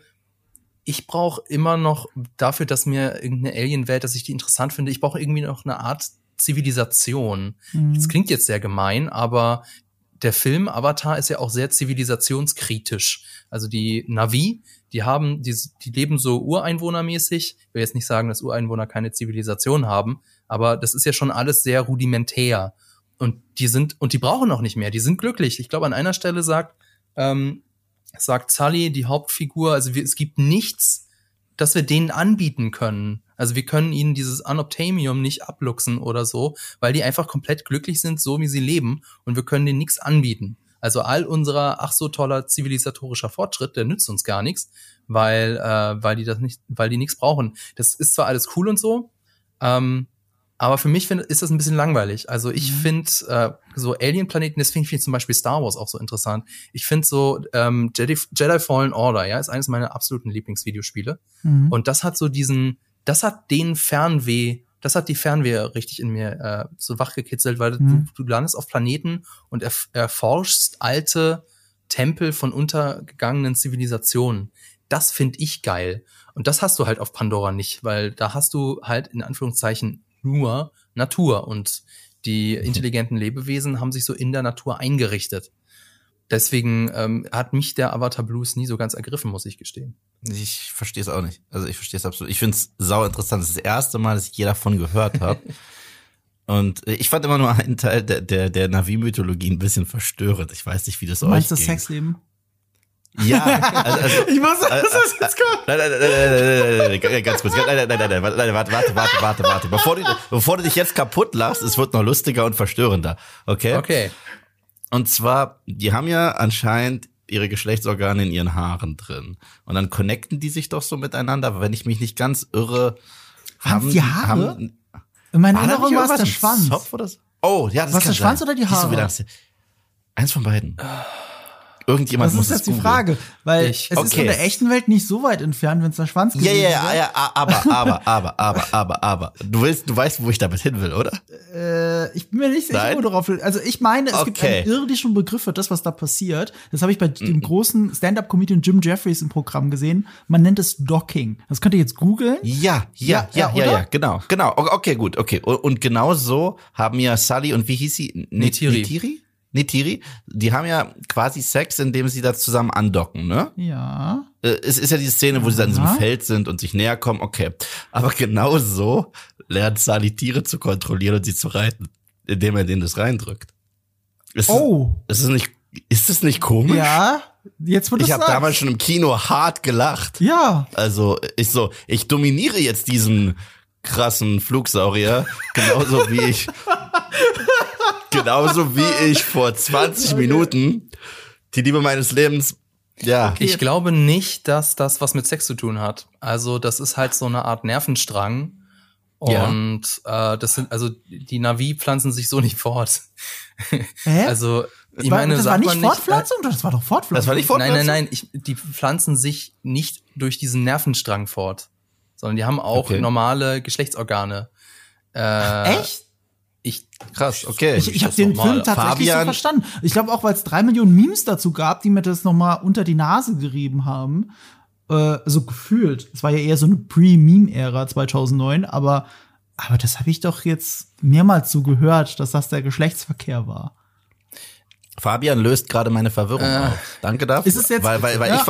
ich brauche immer noch dafür, dass mir irgendeine Alien-Welt, dass ich die interessant finde, ich brauche irgendwie noch eine Art Zivilisation. Mhm. Das klingt jetzt sehr gemein, aber der Film Avatar ist ja auch sehr zivilisationskritisch. Also die Navi, die haben, die, die leben so ureinwohnermäßig. Ich will jetzt nicht sagen, dass Ureinwohner keine Zivilisation haben, aber das ist ja schon alles sehr rudimentär. Und die sind, und die brauchen auch nicht mehr, die sind glücklich. Ich glaube, an einer Stelle sagt, ähm, sagt Sully, die Hauptfigur, also wir, es gibt nichts, das wir denen anbieten können. Also wir können ihnen dieses Unobtainium nicht abluchsen oder so, weil die einfach komplett glücklich sind, so wie sie leben und wir können denen nichts anbieten. Also all unserer ach so toller zivilisatorischer Fortschritt, der nützt uns gar nichts, weil äh, weil die das nicht, weil die nichts brauchen. Das ist zwar alles cool und so, ähm, Aber für mich find, ist das ein bisschen langweilig. Also ich Mhm. finde äh, so Alien-Planeten, deswegen finde ich zum Beispiel Star Wars auch so interessant. Ich finde so ähm, Jedi, Jedi Fallen Order, ja, ist eines meiner absoluten Lieblingsvideospiele. Mhm. Und das hat so diesen, das hat den Fernweh, das hat die Fernweh richtig in mir äh, so wachgekitzelt, weil Mhm. du, du landest auf Planeten und erf erforschst alte Tempel von untergegangenen Zivilisationen. Das finde ich geil. Und das hast du halt auf Pandora nicht, weil da hast du halt in Anführungszeichen nur Natur und die intelligenten Lebewesen haben sich so in der Natur eingerichtet. Deswegen ähm, hat mich der Avatar Blues nie so ganz ergriffen, muss ich gestehen. Ich verstehe es auch nicht. Also ich verstehe es absolut. Ich finde es sau interessant. Das ist das erste Mal, dass ich je davon gehört habe. Und ich fand immer nur einen Teil der, der, der Navi-Mythologie ein bisschen verstörend. Ich weiß nicht, wie das Du meinst euch das ging. Sexleben? Ja, also, also Ich wusste, dass das jetzt kommt. Nein, nein, nein, nein, nein, nein, nein, nein, ganz kurz. Nein, nein, nein, nein, nein, warte, warte, warte, warte, warte, warte. Bevor du, bevor du dich jetzt kaputt lachst, es wird noch lustiger und verstörender. Okay? Okay. Und zwar, die haben ja anscheinend ihre Geschlechtsorgane in ihren Haaren drin. Und dann connecten die sich doch so miteinander. Aber wenn ich mich nicht ganz irre, Waren's die Haare? Haben, In meiner war Erinnerung war es der Schwanz. Zopf oder so? Oh, ja, das kann der Schwanz sein. oder die Haare? Eins von beiden. Irgendjemand Das muss ist jetzt die. Frage, weil Ich- es ist okay. von der echten Welt nicht so weit entfernt, wenn es der Schwanz Ja, gewesen ja, ja, wäre. ja, aber, aber, aber, aber, aber, aber. Du willst, du weißt, wo ich damit hin will, oder? Äh, ich bin mir nicht sicher, wo du drauf willst. Also ich meine, es gibt Okay. einen irdischen Begriff für das, was da passiert. Das habe ich bei dem großen Stand-Up-Comedian Jim Jeffries im Programm gesehen. Man nennt es Docking. Das könnt ihr jetzt googeln. Ja, Ja, ja, ja, ja, ja, ja, genau, genau. Okay, gut, okay. Und, genau so haben ja Sully und wie hieß sie? N- Neytiri. Neytiri? Neytiri? Die haben ja quasi Sex, indem sie da zusammen andocken, ne? Ja. Äh, Es ist ja die Szene, wo sie dann in Aha. Feld sind und sich näher kommen, okay. Aber genau so lernt Sully Tiere zu kontrollieren und sie zu reiten, indem er denen das reindrückt. Ist Oh. Es, ist es nicht, ist es nicht komisch? Ja. Jetzt Ich habe damals schon im Kino hart gelacht. Ja. Also ich so, ich dominiere jetzt diesen krassen Flugsaurier, genauso wie ich, genauso wie ich vor 20 Minuten die Liebe meines Lebens, ja, Ich glaube nicht, dass das was mit Sex zu tun hat. Also das ist halt so eine Art Nervenstrang. Ja. Und äh, das sind, also die Navi pflanzen sich so nicht fort. Hä? Also, ich war, meine, das war nicht man nicht, Fortpflanzung? das war doch Fortpflanzung. das war nicht Nein, nein, Fortpflanzung? nein, ich, die pflanzen sich nicht durch diesen Nervenstrang fort, sondern die haben auch Okay. normale Geschlechtsorgane. Äh, Echt? Ich, Krass, okay. Ich, ich habe den. Film tatsächlich so Fabian- verstanden. Ich glaube auch, weil es drei Millionen Memes dazu gab, die mir das noch mal unter die Nase gerieben haben. Äh, so gefühlt. Es war ja eher so eine Pre-Meme-Ära 2009, aber, aber das habe ich doch jetzt mehrmals so gehört, dass das der Geschlechtsverkehr war. Fabian löst gerade meine Verwirrung Äh. auf. Danke dafür. Ist es jetzt- weil, weil, weil ja.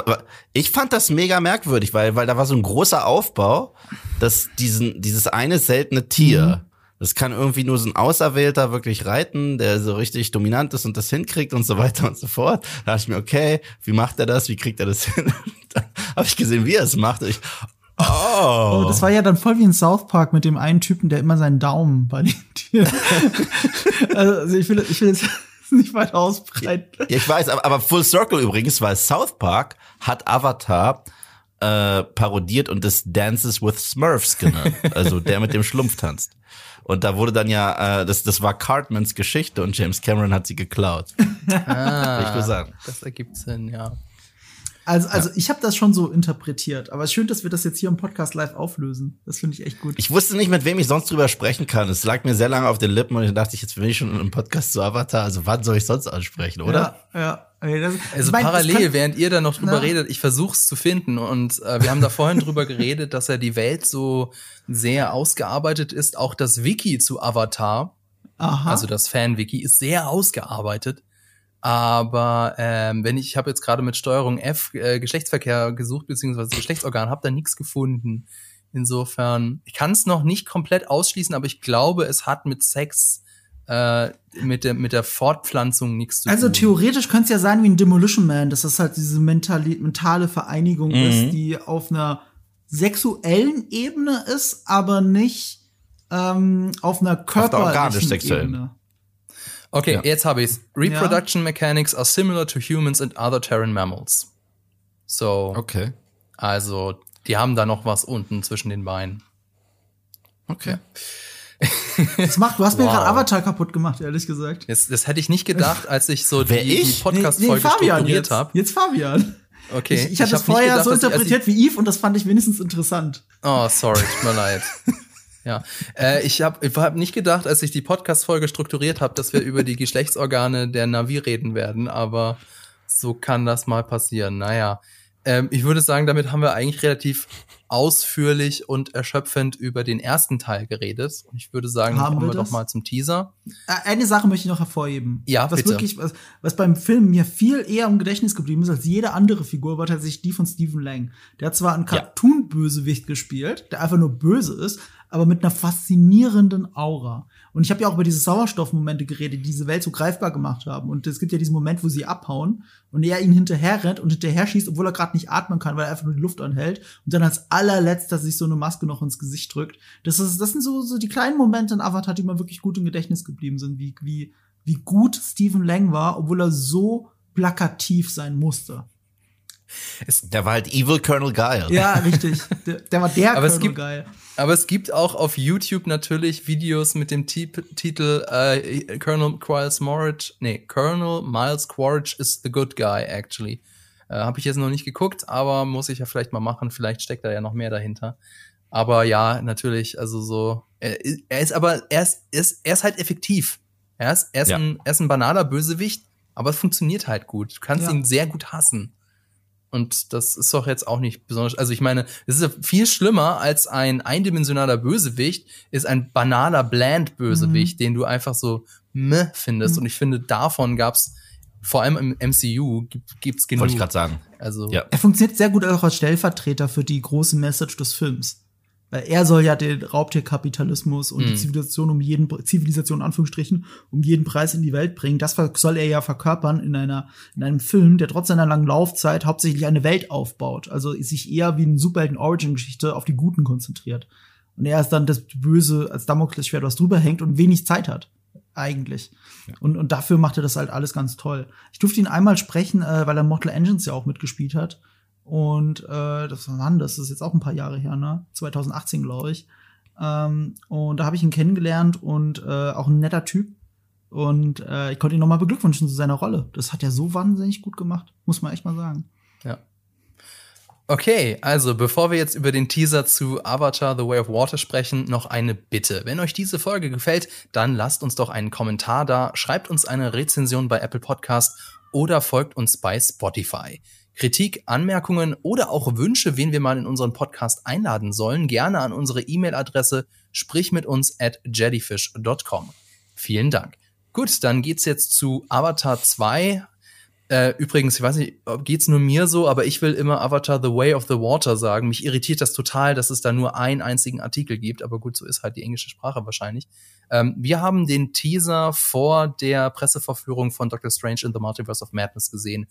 ich, ich fand das mega merkwürdig, weil, weil da war so ein großer Aufbau, dass diesen, dieses eine seltene Tier, Mhm. das kann irgendwie nur so ein Auserwählter wirklich reiten, der so richtig dominant ist und das hinkriegt und so weiter und so fort. Da dachte ich mir, okay, wie macht er das? Wie kriegt er das hin? Habe ich gesehen, wie er es macht. Ich, oh. Oh, das war ja dann voll wie in South Park mit dem einen Typen, der immer seinen Daumen bei den Tieren. also ich will, ich will jetzt nicht weiter ausbreiten. Ja, ich weiß, aber, aber Full Circle übrigens, weil South Park hat Avatar äh, parodiert und das Dances with Smurfs genannt. Also der mit dem Schlumpf tanzt. Und da wurde dann ja, äh, das, das war Cartmans Geschichte und James Cameron hat sie geklaut. ah, ich sagen. das ergibt Sinn, ja. Also, also ich habe das schon so interpretiert, aber es ist schön, dass wir das jetzt hier im Podcast live auflösen. Das finde ich echt gut. Ich wusste nicht, mit wem ich sonst drüber sprechen kann. Es lag mir sehr lange auf den Lippen und ich dachte, jetzt bin ich schon in einem Podcast zu Avatar. Also wann soll ich sonst ansprechen, oder? Ja, ja. Ey, das, Also ich mein, das parallel, kann- während ihr da noch drüber Na. redet, ich versuch's zu finden und äh, wir haben da vorhin drüber geredet, dass ja die Welt so sehr ausgearbeitet ist. Auch das Wiki zu Avatar, Aha. also das Fan-Wiki, ist sehr ausgearbeitet. Aber ähm, wenn ich, ich habe jetzt gerade mit Steuerung F äh, Geschlechtsverkehr gesucht, beziehungsweise Geschlechtsorgan, habe da nichts gefunden. Insofern, ich kann es noch nicht komplett ausschließen, aber ich glaube, es hat mit Sex, äh, mit, der, mit der Fortpflanzung nichts zu also tun. theoretisch könnte es ja sein wie ein Demolition Man, dass das halt diese mentale, mentale Vereinigung Mhm. ist, die auf einer sexuellen Ebene ist, aber nicht ähm, auf einer körperlichen organisch-sexuellen. Ebene. Okay, Ja. jetzt habe ich's. Reproduction mechanics are similar to humans and other terran mammals. So, Okay. also die haben da noch was unten zwischen den Beinen. Okay. Das macht, du hast mir Wow. gerade Avatar kaputt gemacht, ehrlich gesagt. Das, das hätte ich nicht gedacht, als ich so die, Wer, die ich? Podcast-Folge strukturiert jetzt, habe. jetzt Fabian. Okay. Ich, ich hatte das hab nicht vorher gedacht, so dass ich- interpretiert wie Eve und das fand ich wenigstens interessant. Ich, oh, sorry, tut mir leid. Ja, äh, ich habe ich hab nicht gedacht, als ich die Podcast-Folge strukturiert habe, dass wir über die Geschlechtsorgane der Navi reden werden, aber so kann das mal passieren. Naja, ähm, ich würde sagen, damit haben wir eigentlich relativ ausführlich und erschöpfend über den ersten Teil geredet. Und ich würde sagen, Haben kommen wir wir doch mal zum Teaser. Äh, Eine Sache möchte ich noch hervorheben. Ja, was bitte. wirklich, was, was beim Film mir viel eher im Gedächtnis geblieben ist als jede andere Figur, war tatsächlich die von Stephen Lang. Der hat zwar einen. Cartoon-Bösewicht gespielt, der einfach nur böse ist, aber mit einer faszinierenden Aura. Und ich habe ja auch über diese Sauerstoffmomente geredet, die diese Welt so greifbar gemacht haben. Und es gibt ja diesen Moment, wo sie abhauen und er ihn hinterher rennt und hinterher schießt, obwohl er gerade nicht atmen kann, weil er einfach nur die Luft anhält und dann als allerletzter sich so eine Maske noch ins Gesicht drückt. Das, ist, das sind so, so die kleinen Momente in Avatar, die mir wirklich gut im Gedächtnis geblieben sind, wie, wie, wie gut Stephen Lang war, obwohl er so plakativ sein musste. Der war halt Evil Colonel Guile. Ja, richtig. Der, der war der Aber es Colonel gibt- geil. Aber es gibt auch auf YouTube natürlich Videos mit dem Tip Titel äh, Colonel Miles Quaritch, nee, Colonel Miles Quaritch is the good guy, actually. Äh, Habe ich jetzt noch nicht geguckt, aber muss ich ja vielleicht mal machen. Vielleicht steckt da ja noch mehr dahinter. Aber ja, natürlich, also so, er, er ist aber, er ist, er ist, er ist halt effektiv. Er ist, er ist, Ja. ein, er ist ein banaler Bösewicht, aber es funktioniert halt gut. Du kannst Ja. ihn sehr gut hassen. Und das ist doch jetzt auch nicht besonders. Also ich meine, es ist ja viel schlimmer als ein eindimensionaler Bösewicht, ist ein banaler Bland-Bösewicht, den du einfach so meh findest. Mhm. Und ich finde, davon gab's vor allem im MCU gibt, gibt's genug. Wollte ich gerade sagen. Also Ja. Er funktioniert sehr gut auch als Stellvertreter für die große Message des Films. Weil er soll ja den Raubtierkapitalismus und die Mhm. Zivilisation um jeden Zivilisation in Anführungsstrichen um jeden Preis in die Welt bringen. Das soll er ja verkörpern in einer in einem Film, der trotz seiner langen Laufzeit hauptsächlich eine Welt aufbaut. Also sich eher wie eine Superhelden Origin Geschichte auf die Guten konzentriert. Und er ist dann das Böse als Damoklesschwert, was drüber hängt und wenig Zeit hat eigentlich. Und, und dafür macht er das halt alles ganz toll. Ich durfte ihn einmal sprechen, äh, weil er Mortal Engines ja auch mitgespielt hat. Und äh, das war wann? Das ist jetzt auch ein paar Jahre her, ne? 2018, glaube ich. Ähm, und da habe ich ihn kennengelernt und äh, auch ein netter Typ. Und äh, ich konnte ihn nochmal beglückwünschen zu seiner Rolle. Das hat er so wahnsinnig gut gemacht, muss man echt mal sagen. Ja. Okay, also bevor wir jetzt über den Teaser zu Avatar The Way of Water sprechen, noch eine Bitte. Wenn euch diese Folge gefällt, dann lasst uns doch einen Kommentar da, schreibt uns eine Rezension bei Apple Podcast oder folgt uns bei Spotify. Kritik, Anmerkungen oder auch Wünsche, wen wir mal in unseren Podcast einladen sollen, gerne an unsere E-Mail-Adresse sprich mit uns at jellyfish.com. Vielen Dank. Gut, dann geht's jetzt zu Avatar 2, äh, übrigens, ich weiß nicht, geht's nur mir so, aber ich will immer Avatar The Way of the Water sagen. Mich irritiert das total, dass es da nur einen einzigen Artikel gibt, aber gut, so ist halt die englische Sprache wahrscheinlich. Ähm, wir haben den Teaser vor der Presseverführung von Doctor Strange in the Multiverse of Madness gesehen.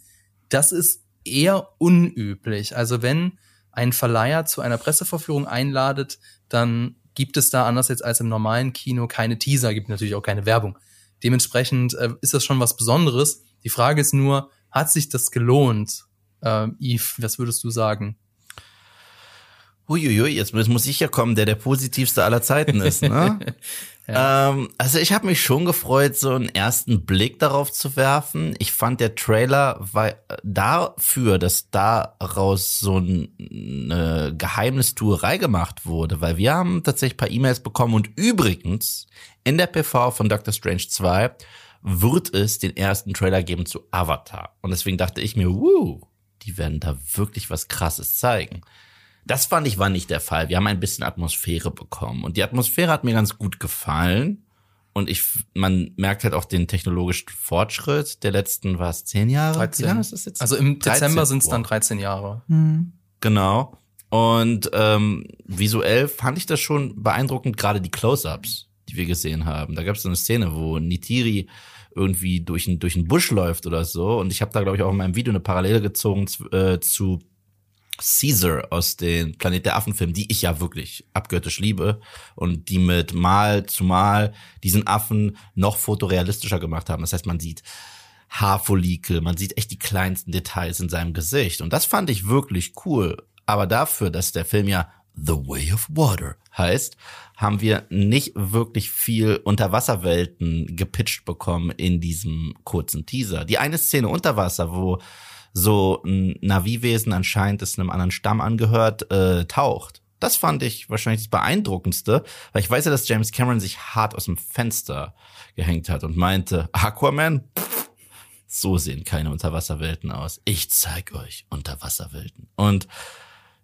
Das ist eher unüblich. Also wenn ein Verleiher zu einer Presseverführung einladet, dann gibt es da anders jetzt als im normalen Kino keine Teaser, gibt natürlich auch keine Werbung. Dementsprechend äh, ist das schon was Besonderes. Die Frage ist nur, hat sich das gelohnt? Ähm, Yves, was würdest du sagen? Uiuiui, jetzt muss- ich ja kommen, der der positivste aller Zeiten ist, ne? ähm, also ich habe mich schon gefreut, so einen ersten Blick darauf zu werfen. Ich fand der Trailer war dafür, dass daraus so ein- eine Geheimnistuerei gemacht wurde, weil wir haben tatsächlich ein paar E-Mails bekommen und übrigens in der PV von Doctor Strange 2 wird es den ersten Trailer geben zu Avatar. Und deswegen dachte ich mir, wuh, die werden da wirklich was krasses zeigen. Das fand ich war nicht der Fall. Wir haben ein bisschen Atmosphäre bekommen und die Atmosphäre hat mir ganz gut gefallen. Und ich, man merkt halt auch den technologischen Fortschritt der letzten, was, zehn Jahre? 13. Wie lange ist das jetzt? Also im 13, Dezember sind es dann wow. 13 Jahre. Hm. Genau. Und ähm, visuell fand ich das schon beeindruckend, gerade die Close-ups, die wir gesehen haben. Da gab es so eine Szene, wo Nitiri irgendwie durch einen durch einen Busch läuft oder so. Und ich habe da, glaube ich, auch in meinem Video eine Parallele gezogen zu, äh, zu Caesar aus den Planet der Affen-Filmen, die ich ja wirklich abgöttisch liebe und die mit Mal zu Mal diesen Affen noch fotorealistischer gemacht haben. Das heißt, man sieht Haarfollikel, man sieht echt die kleinsten Details in seinem Gesicht und das fand ich wirklich cool. Aber dafür, dass der Film ja The Way of Water heißt, haben wir nicht wirklich viel Unterwasserwelten gepitcht bekommen in diesem kurzen Teaser. Die eine Szene unter Wasser, wo so ein Navi-Wesen anscheinend es einem anderen Stamm angehört, äh, taucht. Das fand ich wahrscheinlich das Beeindruckendste, weil ich weiß ja, dass James Cameron sich hart aus dem Fenster gehängt hat und meinte, Aquaman, pff, so sehen keine Unterwasserwelten aus. Ich zeig euch Unterwasserwelten. Und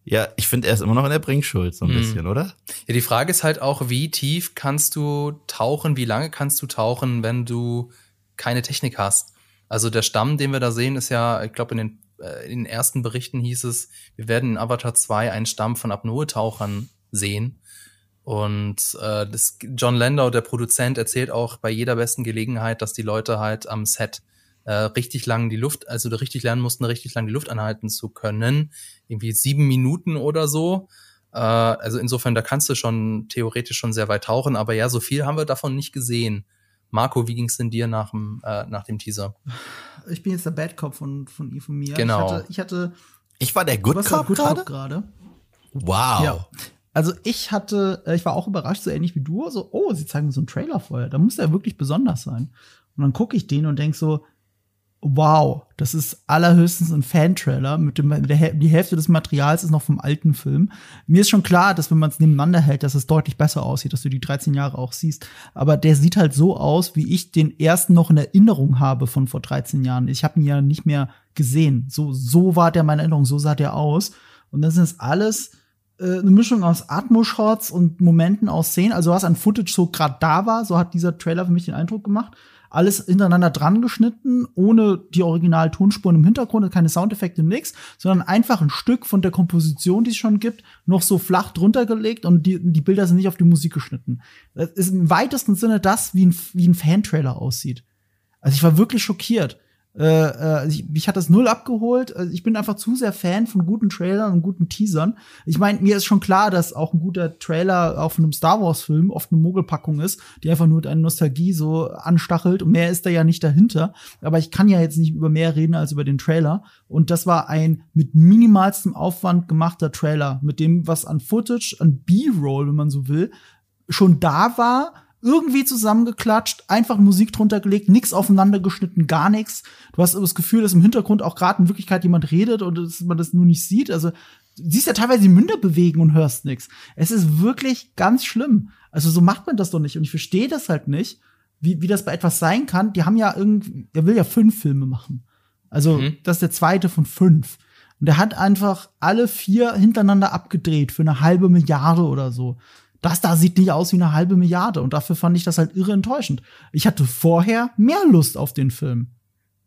ja, ich finde, er ist immer noch in der Bringschuld, so ein Hm. bisschen, oder? Ja, die Frage ist halt auch, wie tief kannst du tauchen, wie lange kannst du tauchen, wenn du keine Technik hast? Also der Stamm, den wir da sehen, ist ja, ich glaube, in den, äh, in den ersten Berichten hieß es, wir werden in Avatar 2 einen Stamm von Apnoe-Tauchern sehen. Und äh, das, John Landau, der Produzent, erzählt auch bei jeder besten Gelegenheit, dass die Leute halt am Set äh, richtig lang die Luft, also richtig lernen mussten, richtig lang die Luft anhalten zu können. Irgendwie sieben Minuten oder so. Äh, also insofern, da kannst du schon theoretisch schon sehr weit tauchen, aber ja, so viel haben wir davon nicht gesehen. Marco, wie ging's denn dir nach dem, äh, nach dem Teaser? Ich bin jetzt der Bad Cop von, von Eve und mir. Genau. Ich hatte, ich hatte Ich war der Good Cop gerade? Wow. Ja. Also ich hatte, äh, ich war auch überrascht, so ähnlich wie du, so, oh, sie zeigen so einen Trailer vorher. Da muss der wirklich besonders sein. Und dann gucke ich den und denk so, wow, das ist allerhöchstens ein Fan-Trailer. Mit dem, der, die Hälfte des Materials ist noch vom alten Film. Mir ist schon klar, dass wenn man es nebeneinander hält, dass es deutlich besser aussieht, dass du die 13 Jahre auch siehst. Aber der sieht halt so aus, wie ich den ersten noch in Erinnerung habe von vor 13 Jahren. Ich habe ihn ja nicht mehr gesehen. So, so war der meine Erinnerung, so sah der aus. Und das ist alles äh, eine Mischung aus Atmo-Shots und Momenten aus Szenen, also was an Footage so gerade da war, so hat dieser Trailer für mich den Eindruck gemacht. Alles hintereinander dran geschnitten, ohne die Original-Tonspuren im Hintergrund, keine Soundeffekte, nix, sondern einfach ein Stück von der Komposition, die es schon gibt, noch so flach drunter gelegt und die, die Bilder sind nicht auf die Musik geschnitten. Das ist im weitesten Sinne das, wie ein, wie ein Fan-Trailer aussieht. Also ich war wirklich schockiert. Äh, äh, ich, mich hat das null abgeholt. Also ich bin einfach zu sehr Fan von guten Trailern und guten Teasern. Ich meine, mir ist schon klar, dass auch ein guter Trailer auf einem Star Wars-Film oft eine Mogelpackung ist, die einfach nur deine Nostalgie so anstachelt. Und mehr ist da ja nicht dahinter. Aber ich kann ja jetzt nicht über mehr reden als über den Trailer. Und das war ein mit minimalstem Aufwand gemachter Trailer, mit dem, was an Footage, an B-Roll, wenn man so will, schon da war, irgendwie zusammengeklatscht, einfach Musik drunter gelegt, nix aufeinander geschnitten, gar nichts. Du hast das Gefühl, dass im Hintergrund auch gerade in Wirklichkeit jemand redet und dass man das nur nicht sieht. Also du siehst ja teilweise die Münder bewegen und hörst nix. Es ist wirklich ganz schlimm. Also so macht man das doch nicht. Und ich verstehe das halt nicht, wie, wie das bei etwas sein kann. Die haben ja irgendwie, der will ja fünf Filme machen. Also Mhm. das ist der zweite von fünf. Und der hat einfach alle vier hintereinander abgedreht für eine halbe Milliarde oder so. Das da sieht nicht aus wie eine halbe Milliarde und dafür fand ich das halt irre enttäuschend. Ich hatte vorher mehr Lust auf den Film.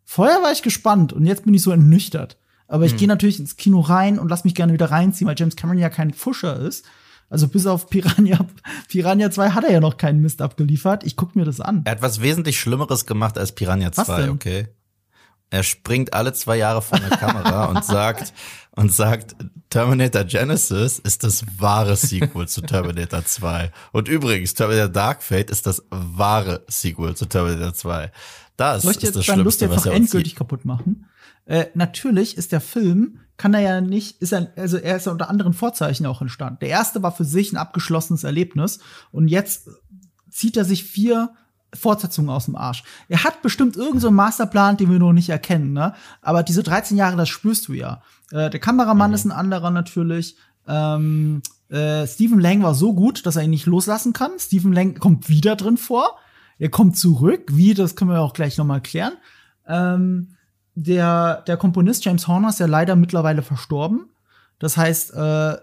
Vorher war ich gespannt und jetzt bin ich so ernüchtert. Aber ich gehe natürlich ins Kino rein und lass mich gerne wieder reinziehen, weil James Cameron ja kein Fuscher ist. Also bis auf Piranha, Piranha 2 hat er ja noch keinen Mist abgeliefert. Ich guck mir das an. Er hat was wesentlich Schlimmeres gemacht als Piranha Was 2, denn? okay? Er springt alle zwei Jahre vor der Kamera und sagt, und sagt, Terminator Genesis ist das wahre Sequel zu Terminator 2. Und übrigens, Terminator Dark Fate ist das wahre Sequel zu Terminator 2. Das Soll ich ist das Schlimmste, was einfach er uns endgültig sieht. kaputt machen? Äh, natürlich ist der Film, kann er ja nicht, ist er, also er ist ja unter anderen Vorzeichen auch entstanden. Der erste war für sich ein abgeschlossenes Erlebnis und jetzt zieht er sich vier Fortsetzungen aus dem Arsch. Er hat bestimmt irgendeinen so einen Masterplan, den wir noch nicht erkennen, ne? Aber diese 13 Jahre, das spürst du ja. Äh, der Kameramann ist ein anderer natürlich. Ähm, äh, Stephen Lang war so gut, dass er ihn nicht loslassen kann. Stephen Lang kommt wieder drin vor. Er kommt zurück. Wie, das können wir auch gleich noch mal klären. Ähm, der, der Komponist James Horner ist ja leider mittlerweile verstorben. Das heißt, äh,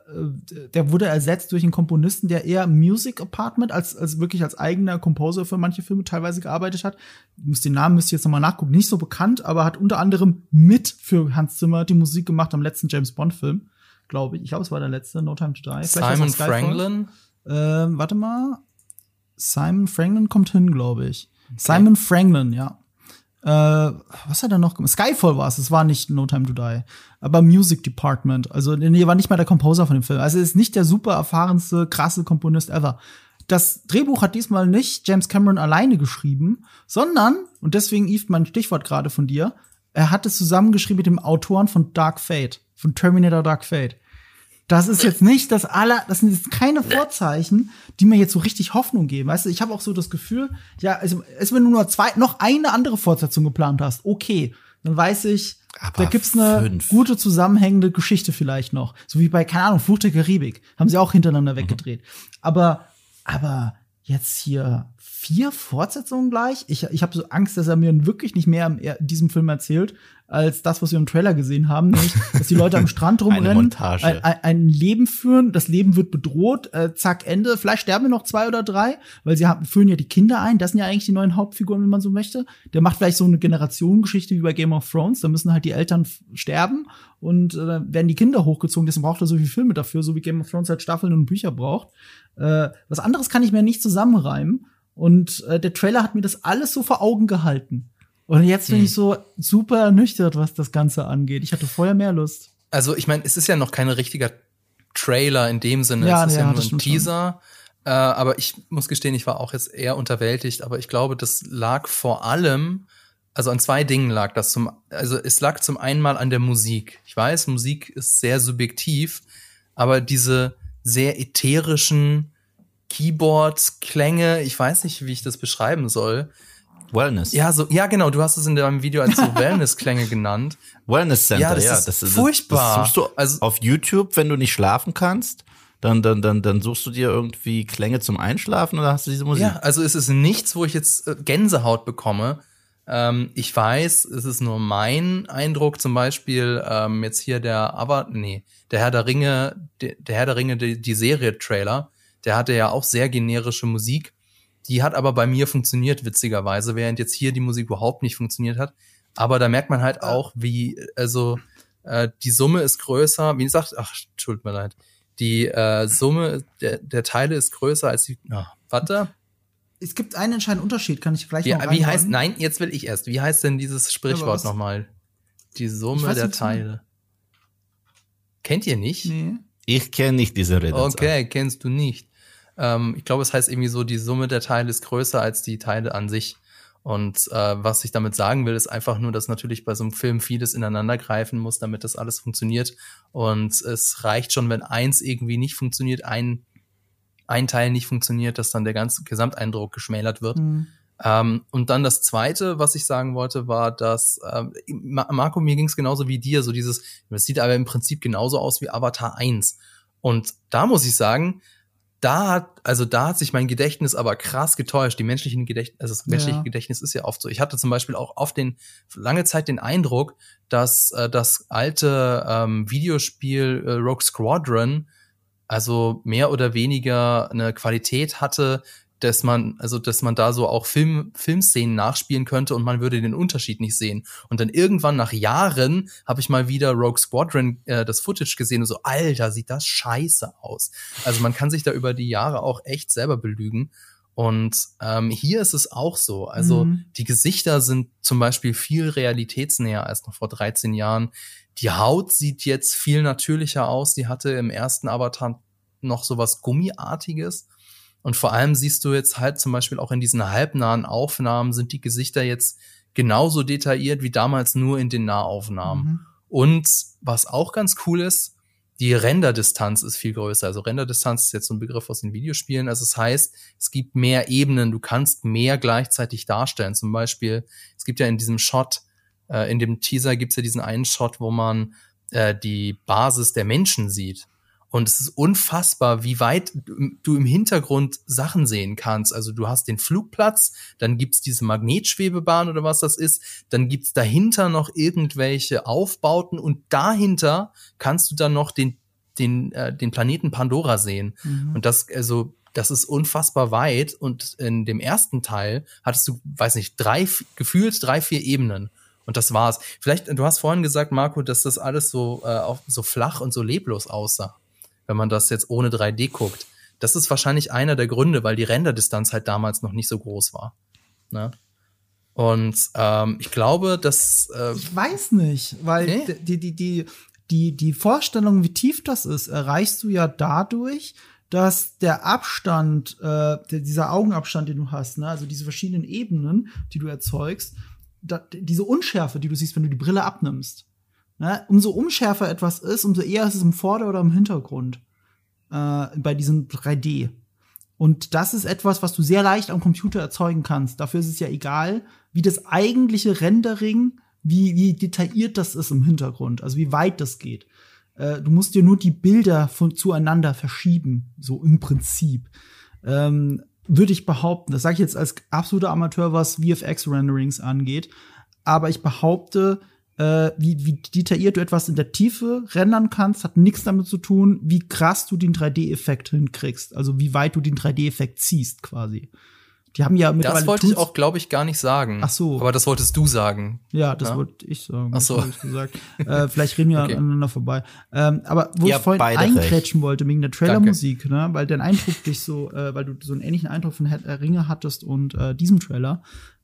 der wurde ersetzt durch einen Komponisten, der eher Music Apartment als, als wirklich als eigener Composer für manche Filme teilweise gearbeitet hat. Muss den Namen müsst ihr jetzt nochmal nachgucken. Nicht so bekannt, aber hat unter anderem mit für Hans Zimmer die Musik gemacht am letzten James Bond Film, glaube ich. Ich glaube, es war der letzte, No Time to Die. Vielleicht Simon. Franklin? Ähm, warte mal. Simon Franklin kommt hin, glaube ich. Simon Franklin, ja. Äh, was hat er noch gemacht? Skyfall war es, es war nicht No Time to Die. Aber Music Department. Also, nee, war nicht mal der Composer von dem Film. Also, er ist nicht der super erfahrenste, krasse Komponist ever. Das Drehbuch hat diesmal nicht James Cameron alleine geschrieben, sondern, und deswegen, Yves, mein Stichwort gerade von dir, er hat es zusammengeschrieben mit dem Autoren von Dark Fate, von Terminator Dark Fate. Das ist jetzt nicht das aller, das sind jetzt keine Vorzeichen, die mir jetzt so richtig Hoffnung geben. Weißt du, ich habe auch so das Gefühl, ja, also, es wenn du nur zwei, noch eine andere Fortsetzung geplant hast, okay, dann weiß ich, Aber da gibt's eine fünf. gute zusammenhängende Geschichte vielleicht noch. So wie bei, keine Ahnung, Fluch der Karibik. Haben sie auch hintereinander weggedreht. Aber, aber jetzt hier vier Fortsetzungen gleich? Ich, ich habe so Angst, dass er mir wirklich nicht mehr in diesem Film erzählt, als das, was wir im Trailer gesehen haben, nämlich, dass die Leute am Strand rumrennen, ein, ein, Leben führen, das Leben wird bedroht, äh, zack, Ende. Vielleicht sterben noch zwei oder drei, weil sie haben, führen ja die Kinder ein. Das sind ja eigentlich die neuen Hauptfiguren, wenn man so möchte. Der macht vielleicht so eine Generationengeschichte wie bei Game of Thrones. Da müssen halt die Eltern sterben und äh, werden die Kinder hochgezogen. Deswegen braucht er so viele Filme dafür, so wie Game of Thrones halt Staffeln und Bücher braucht. Äh, was anderes kann ich mir nicht zusammenreimen. Und äh, der Trailer hat mir das alles so vor Augen gehalten. Und jetzt bin Hm. ich so super ernüchtert, was das Ganze angeht. Ich hatte vorher mehr Lust. Also ich meine, es ist ja noch kein richtiger Trailer in dem Sinne. Ja, es ist ja, ja, nur ein. Teaser. Äh, aber ich muss gestehen, ich war auch jetzt eher unterwältigt. Aber ich glaube, das lag vor allem, also an zwei Dingen lag das. Zum, also es lag zum einen mal an der Musik. Ich weiß, Musik ist sehr subjektiv, aber diese sehr ätherischen Keyboard-Klänge, ich weiß nicht, wie ich das beschreiben soll. Wellness. Ja, so, ja, genau, du hast es in deinem Video als so Wellness-Klänge genannt. Wellness Center, Ja, das ja. ist furchtbar. Das suchst du Also- auf YouTube, wenn du nicht schlafen kannst, dann, dann, dann, dann suchst du dir irgendwie Klänge zum Einschlafen oder hast du diese Musik? Ja, also es ist nichts, wo ich jetzt äh, Gänsehaut bekomme. Ähm, ich weiß, es ist nur mein Eindruck, zum Beispiel ähm, jetzt hier der, aber nee, der Herr der Ringe, der, der Herr der Ringe, die, die Serie-Trailer, der hatte ja auch sehr generische Musik. Die hat aber bei mir funktioniert, witzigerweise, während jetzt hier die Musik überhaupt nicht funktioniert hat. Aber da merkt man halt auch, wie, also äh, die Summe ist größer, wie gesagt, ach, tut mir leid. Die äh, Summe der, der Teile ist größer als die. Oh, warte. Es gibt einen entscheidenden Unterschied, kann ich gleich Wie, noch wie heißt, nein, jetzt will ich erst. Wie heißt denn dieses Sprichwort nochmal? Die Summe weiß der nicht, Teile. Kennt ihr nicht? Nee. Ich kenne nicht diese Redensart. Okay, kennst du nicht. Ähm, ich glaube, es heißt irgendwie so, die Summe der Teile ist größer als die Teile an sich. Und äh, was ich damit sagen will, ist einfach nur, dass natürlich bei so einem Film vieles ineinander greifen muss, damit das alles funktioniert. Und es reicht schon, wenn eins irgendwie nicht funktioniert, ein, ein Teil nicht funktioniert, dass dann der ganze Gesamteindruck geschmälert wird. Hm. Ähm, und dann das Zweite, was ich sagen wollte, war, dass Ma- Marco, mir ging es genauso wie dir, so dieses, das sieht aber im Prinzip genauso aus wie Avatar 1. Und da muss ich sagen, da hat, also da hat sich mein Gedächtnis aber krass getäuscht. Die menschlichen Gedächtnis, also das menschliche Ja. Gedächtnis ist ja oft so. Ich hatte zum Beispiel auch oft den, lange Zeit den Eindruck, dass äh, das alte ähm, Videospiel äh, Rogue Squadron also mehr oder weniger eine Qualität hatte, dass man, also dass man da so auch Film, Filmszenen nachspielen könnte und man würde den Unterschied nicht sehen. Und dann irgendwann nach Jahren habe ich mal wieder Rogue Squadron äh, das Footage gesehen und so, Alter, sieht das scheiße aus. Also man kann sich da über die Jahre auch echt selber belügen. Und ähm, hier ist es auch so. Also Mhm. die Gesichter sind zum Beispiel viel realitätsnäher als noch vor 13 Jahren. Die Haut sieht jetzt viel natürlicher aus. Die hatte im ersten Avatar noch so was Gummiartiges. Und vor allem siehst du jetzt halt zum Beispiel auch in diesen halbnahen Aufnahmen sind die Gesichter jetzt genauso detailliert wie damals nur in den Nahaufnahmen. Mhm. Und was auch ganz cool ist, die Renderdistanz ist viel größer. Also Renderdistanz ist jetzt so ein Begriff aus den Videospielen. Also es heißt, es gibt mehr Ebenen, du kannst mehr gleichzeitig darstellen. Zum Beispiel, es gibt ja in diesem Shot, äh, in dem Teaser gibt es ja diesen einen Shot, wo man äh, die Basis der Menschen sieht. Und es ist unfassbar, wie weit du im Hintergrund Sachen sehen kannst. Also du hast den Flugplatz, dann gibt's diese Magnetschwebebahn oder was das ist, dann gibt's dahinter noch irgendwelche Aufbauten und dahinter kannst du dann noch den, den, äh, den Planeten Pandora sehen. Mhm. Und das, also, das ist unfassbar weit. Und in dem ersten Teil hattest du, weiß nicht, drei, gefühlt drei, vier Ebenen. Und das war's. Vielleicht, du hast vorhin gesagt, Marco, dass das alles so, äh, auch so flach und so leblos aussah, wenn man das jetzt ohne 3D guckt. Das ist wahrscheinlich einer der Gründe, weil die Renderdistanz halt damals noch nicht so groß war. Ne? Und ähm, ich glaube, dass äh, Ich weiß nicht, weil Nee? die, die, die, die, die Vorstellung, wie tief das ist, erreichst du ja dadurch, dass der Abstand, äh, dieser Augenabstand, den du hast, ne, also diese verschiedenen Ebenen, die du erzeugst, da, diese Unschärfe, die du siehst, wenn du die Brille abnimmst. Ne? Umso unschärfer etwas ist, umso eher ist es im Vorder- oder im Hintergrund äh, bei diesem 3D. Und das ist etwas, was du sehr leicht am Computer erzeugen kannst. Dafür ist es ja egal, wie das eigentliche Rendering, wie, wie detailliert das ist im Hintergrund, also wie weit das geht. Äh, du musst dir nur die Bilder von zueinander verschieben, so im Prinzip. Ähm, Würde ich behaupten, das sage ich jetzt als absoluter Amateur, was VFX-Renderings angeht, aber ich behaupte, äh, wie, wie detailliert du etwas in der Tiefe rendern kannst, hat nichts damit zu tun, wie krass du den 3D-Effekt hinkriegst. Also wie weit du den 3D-Effekt ziehst, quasi. Die haben ja mittlerweile Das wollte ich Tools- auch, glaube ich, gar nicht sagen. Ach so. Aber das wolltest du sagen. Ja, das Ja? wollte ich sagen. Ach so. Ich gesagt. äh, vielleicht reden wir Okay. aneinander vorbei. Ähm, aber wo Ihr ich vorhin einkrätschen wollte, wegen der Trailermusik, ne, weil dein Eindruck dich so, äh, weil du so einen ähnlichen Eindruck von Herr Ringe hattest und äh, diesem Trailer.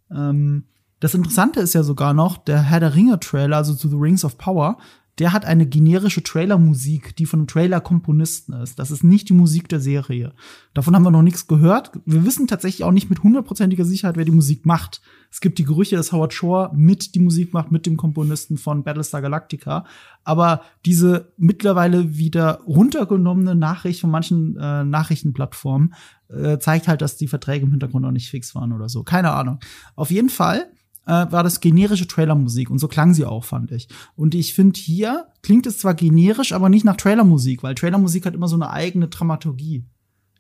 Ähm, das Interessante ist ja sogar noch, der Herr der Ringe-Trailer, also zu The Rings of Power, der hat eine generische Trailermusik, die von einem Trailer-Komponisten ist. Das ist nicht die Musik der Serie. Davon haben wir noch nichts gehört. Wir wissen tatsächlich auch nicht mit hundertprozentiger Sicherheit, wer die Musik macht. Es gibt die Gerüchte, dass Howard Shore mit die Musik macht, mit dem Komponisten von Battlestar Galactica. Aber diese mittlerweile wieder runtergenommene Nachricht von manchen äh, Nachrichtenplattformen äh, zeigt halt, dass die Verträge im Hintergrund noch nicht fix waren oder so. Keine Ahnung. Auf jeden Fall äh, war das generische Trailermusik und so klang sie auch, fand ich. Und ich finde, hier klingt es zwar generisch, aber nicht nach Trailermusik, weil Trailermusik hat immer so eine eigene Dramaturgie.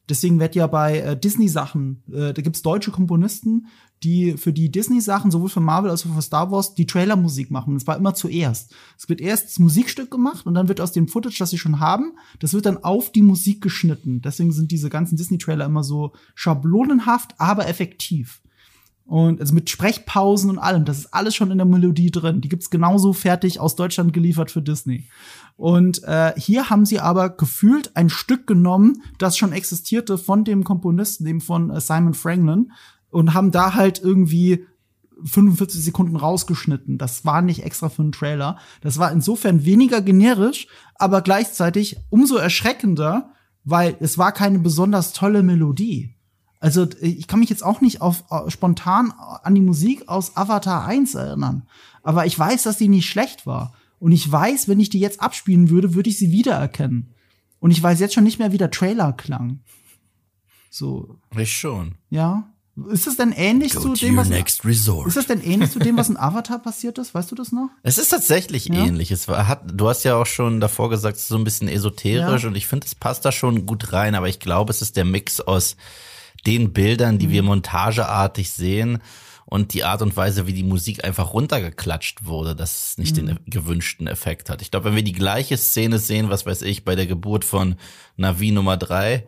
Deswegen wird ja bei äh, Disney-Sachen, äh, da gibt's deutsche Komponisten, die für die Disney-Sachen, sowohl für Marvel als auch für Star Wars, die Trailermusik machen. Und es war immer zuerst. Es wird erst das Musikstück gemacht und dann wird aus dem Footage, das sie schon haben, das wird dann auf die Musik geschnitten. Deswegen sind diese ganzen Disney-Trailer immer so schablonenhaft, aber effektiv. Und also mit Sprechpausen und allem, das ist alles schon in der Melodie drin. Die gibt's genauso fertig aus Deutschland geliefert für Disney. Und äh, hier haben sie aber gefühlt ein Stück genommen, das schon existierte von dem Komponisten, dem von äh, Simon Franklin, und haben da halt irgendwie 45 Sekunden rausgeschnitten. Das war nicht extra für einen Trailer. Das war insofern weniger generisch, aber gleichzeitig umso erschreckender, weil es war keine besonders tolle Melodie. Also äh, ich kann mich jetzt auch nicht auf äh, spontan an die Musik aus Avatar 1 erinnern, aber ich weiß, dass die nicht schlecht war und ich weiß, wenn ich die jetzt abspielen würde, würde ich sie wiedererkennen. Und ich weiß jetzt schon nicht mehr, wie der Trailer klang. So, Ich schon. ja. Ist das denn ähnlich Go zu dem, was ist das denn ähnlich zu dem, was in Avatar passiert ist? Weißt du das noch? Es ist tatsächlich Ja. ähnlich. Es war, hat, du hast ja auch schon davor gesagt, es ist so ein bisschen esoterisch Ja. und ich finde, es passt da schon gut rein, aber ich glaube, es ist der Mix aus den Bildern, die wir Mhm. montageartig sehen und die Art und Weise, wie die Musik einfach runtergeklatscht wurde, dass es nicht Mhm. den gewünschten Effekt hat. Ich glaube, wenn wir die gleiche Szene sehen, was weiß ich, bei der Geburt von Navi Nummer drei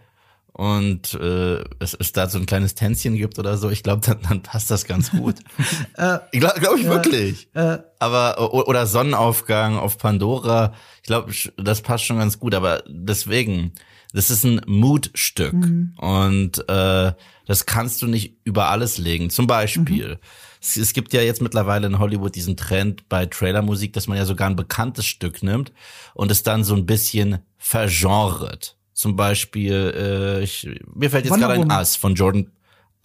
und äh, es, es da so ein kleines Tänzchen gibt oder so, ich glaube, dann, dann passt das ganz gut. ich glaube glaub ich wirklich. Äh, Aber oder Sonnenaufgang auf Pandora, ich glaube, das passt schon ganz gut. Aber deswegen, das ist ein Mutstück und äh, das kannst du nicht über alles legen. Zum Beispiel, es, es gibt ja jetzt mittlerweile in Hollywood diesen Trend bei Trailermusik, dass man ja sogar ein bekanntes Stück nimmt und es dann so ein bisschen vergenret. Zum Beispiel, äh, ich, mir fällt jetzt gerade ein. Us von Jordan,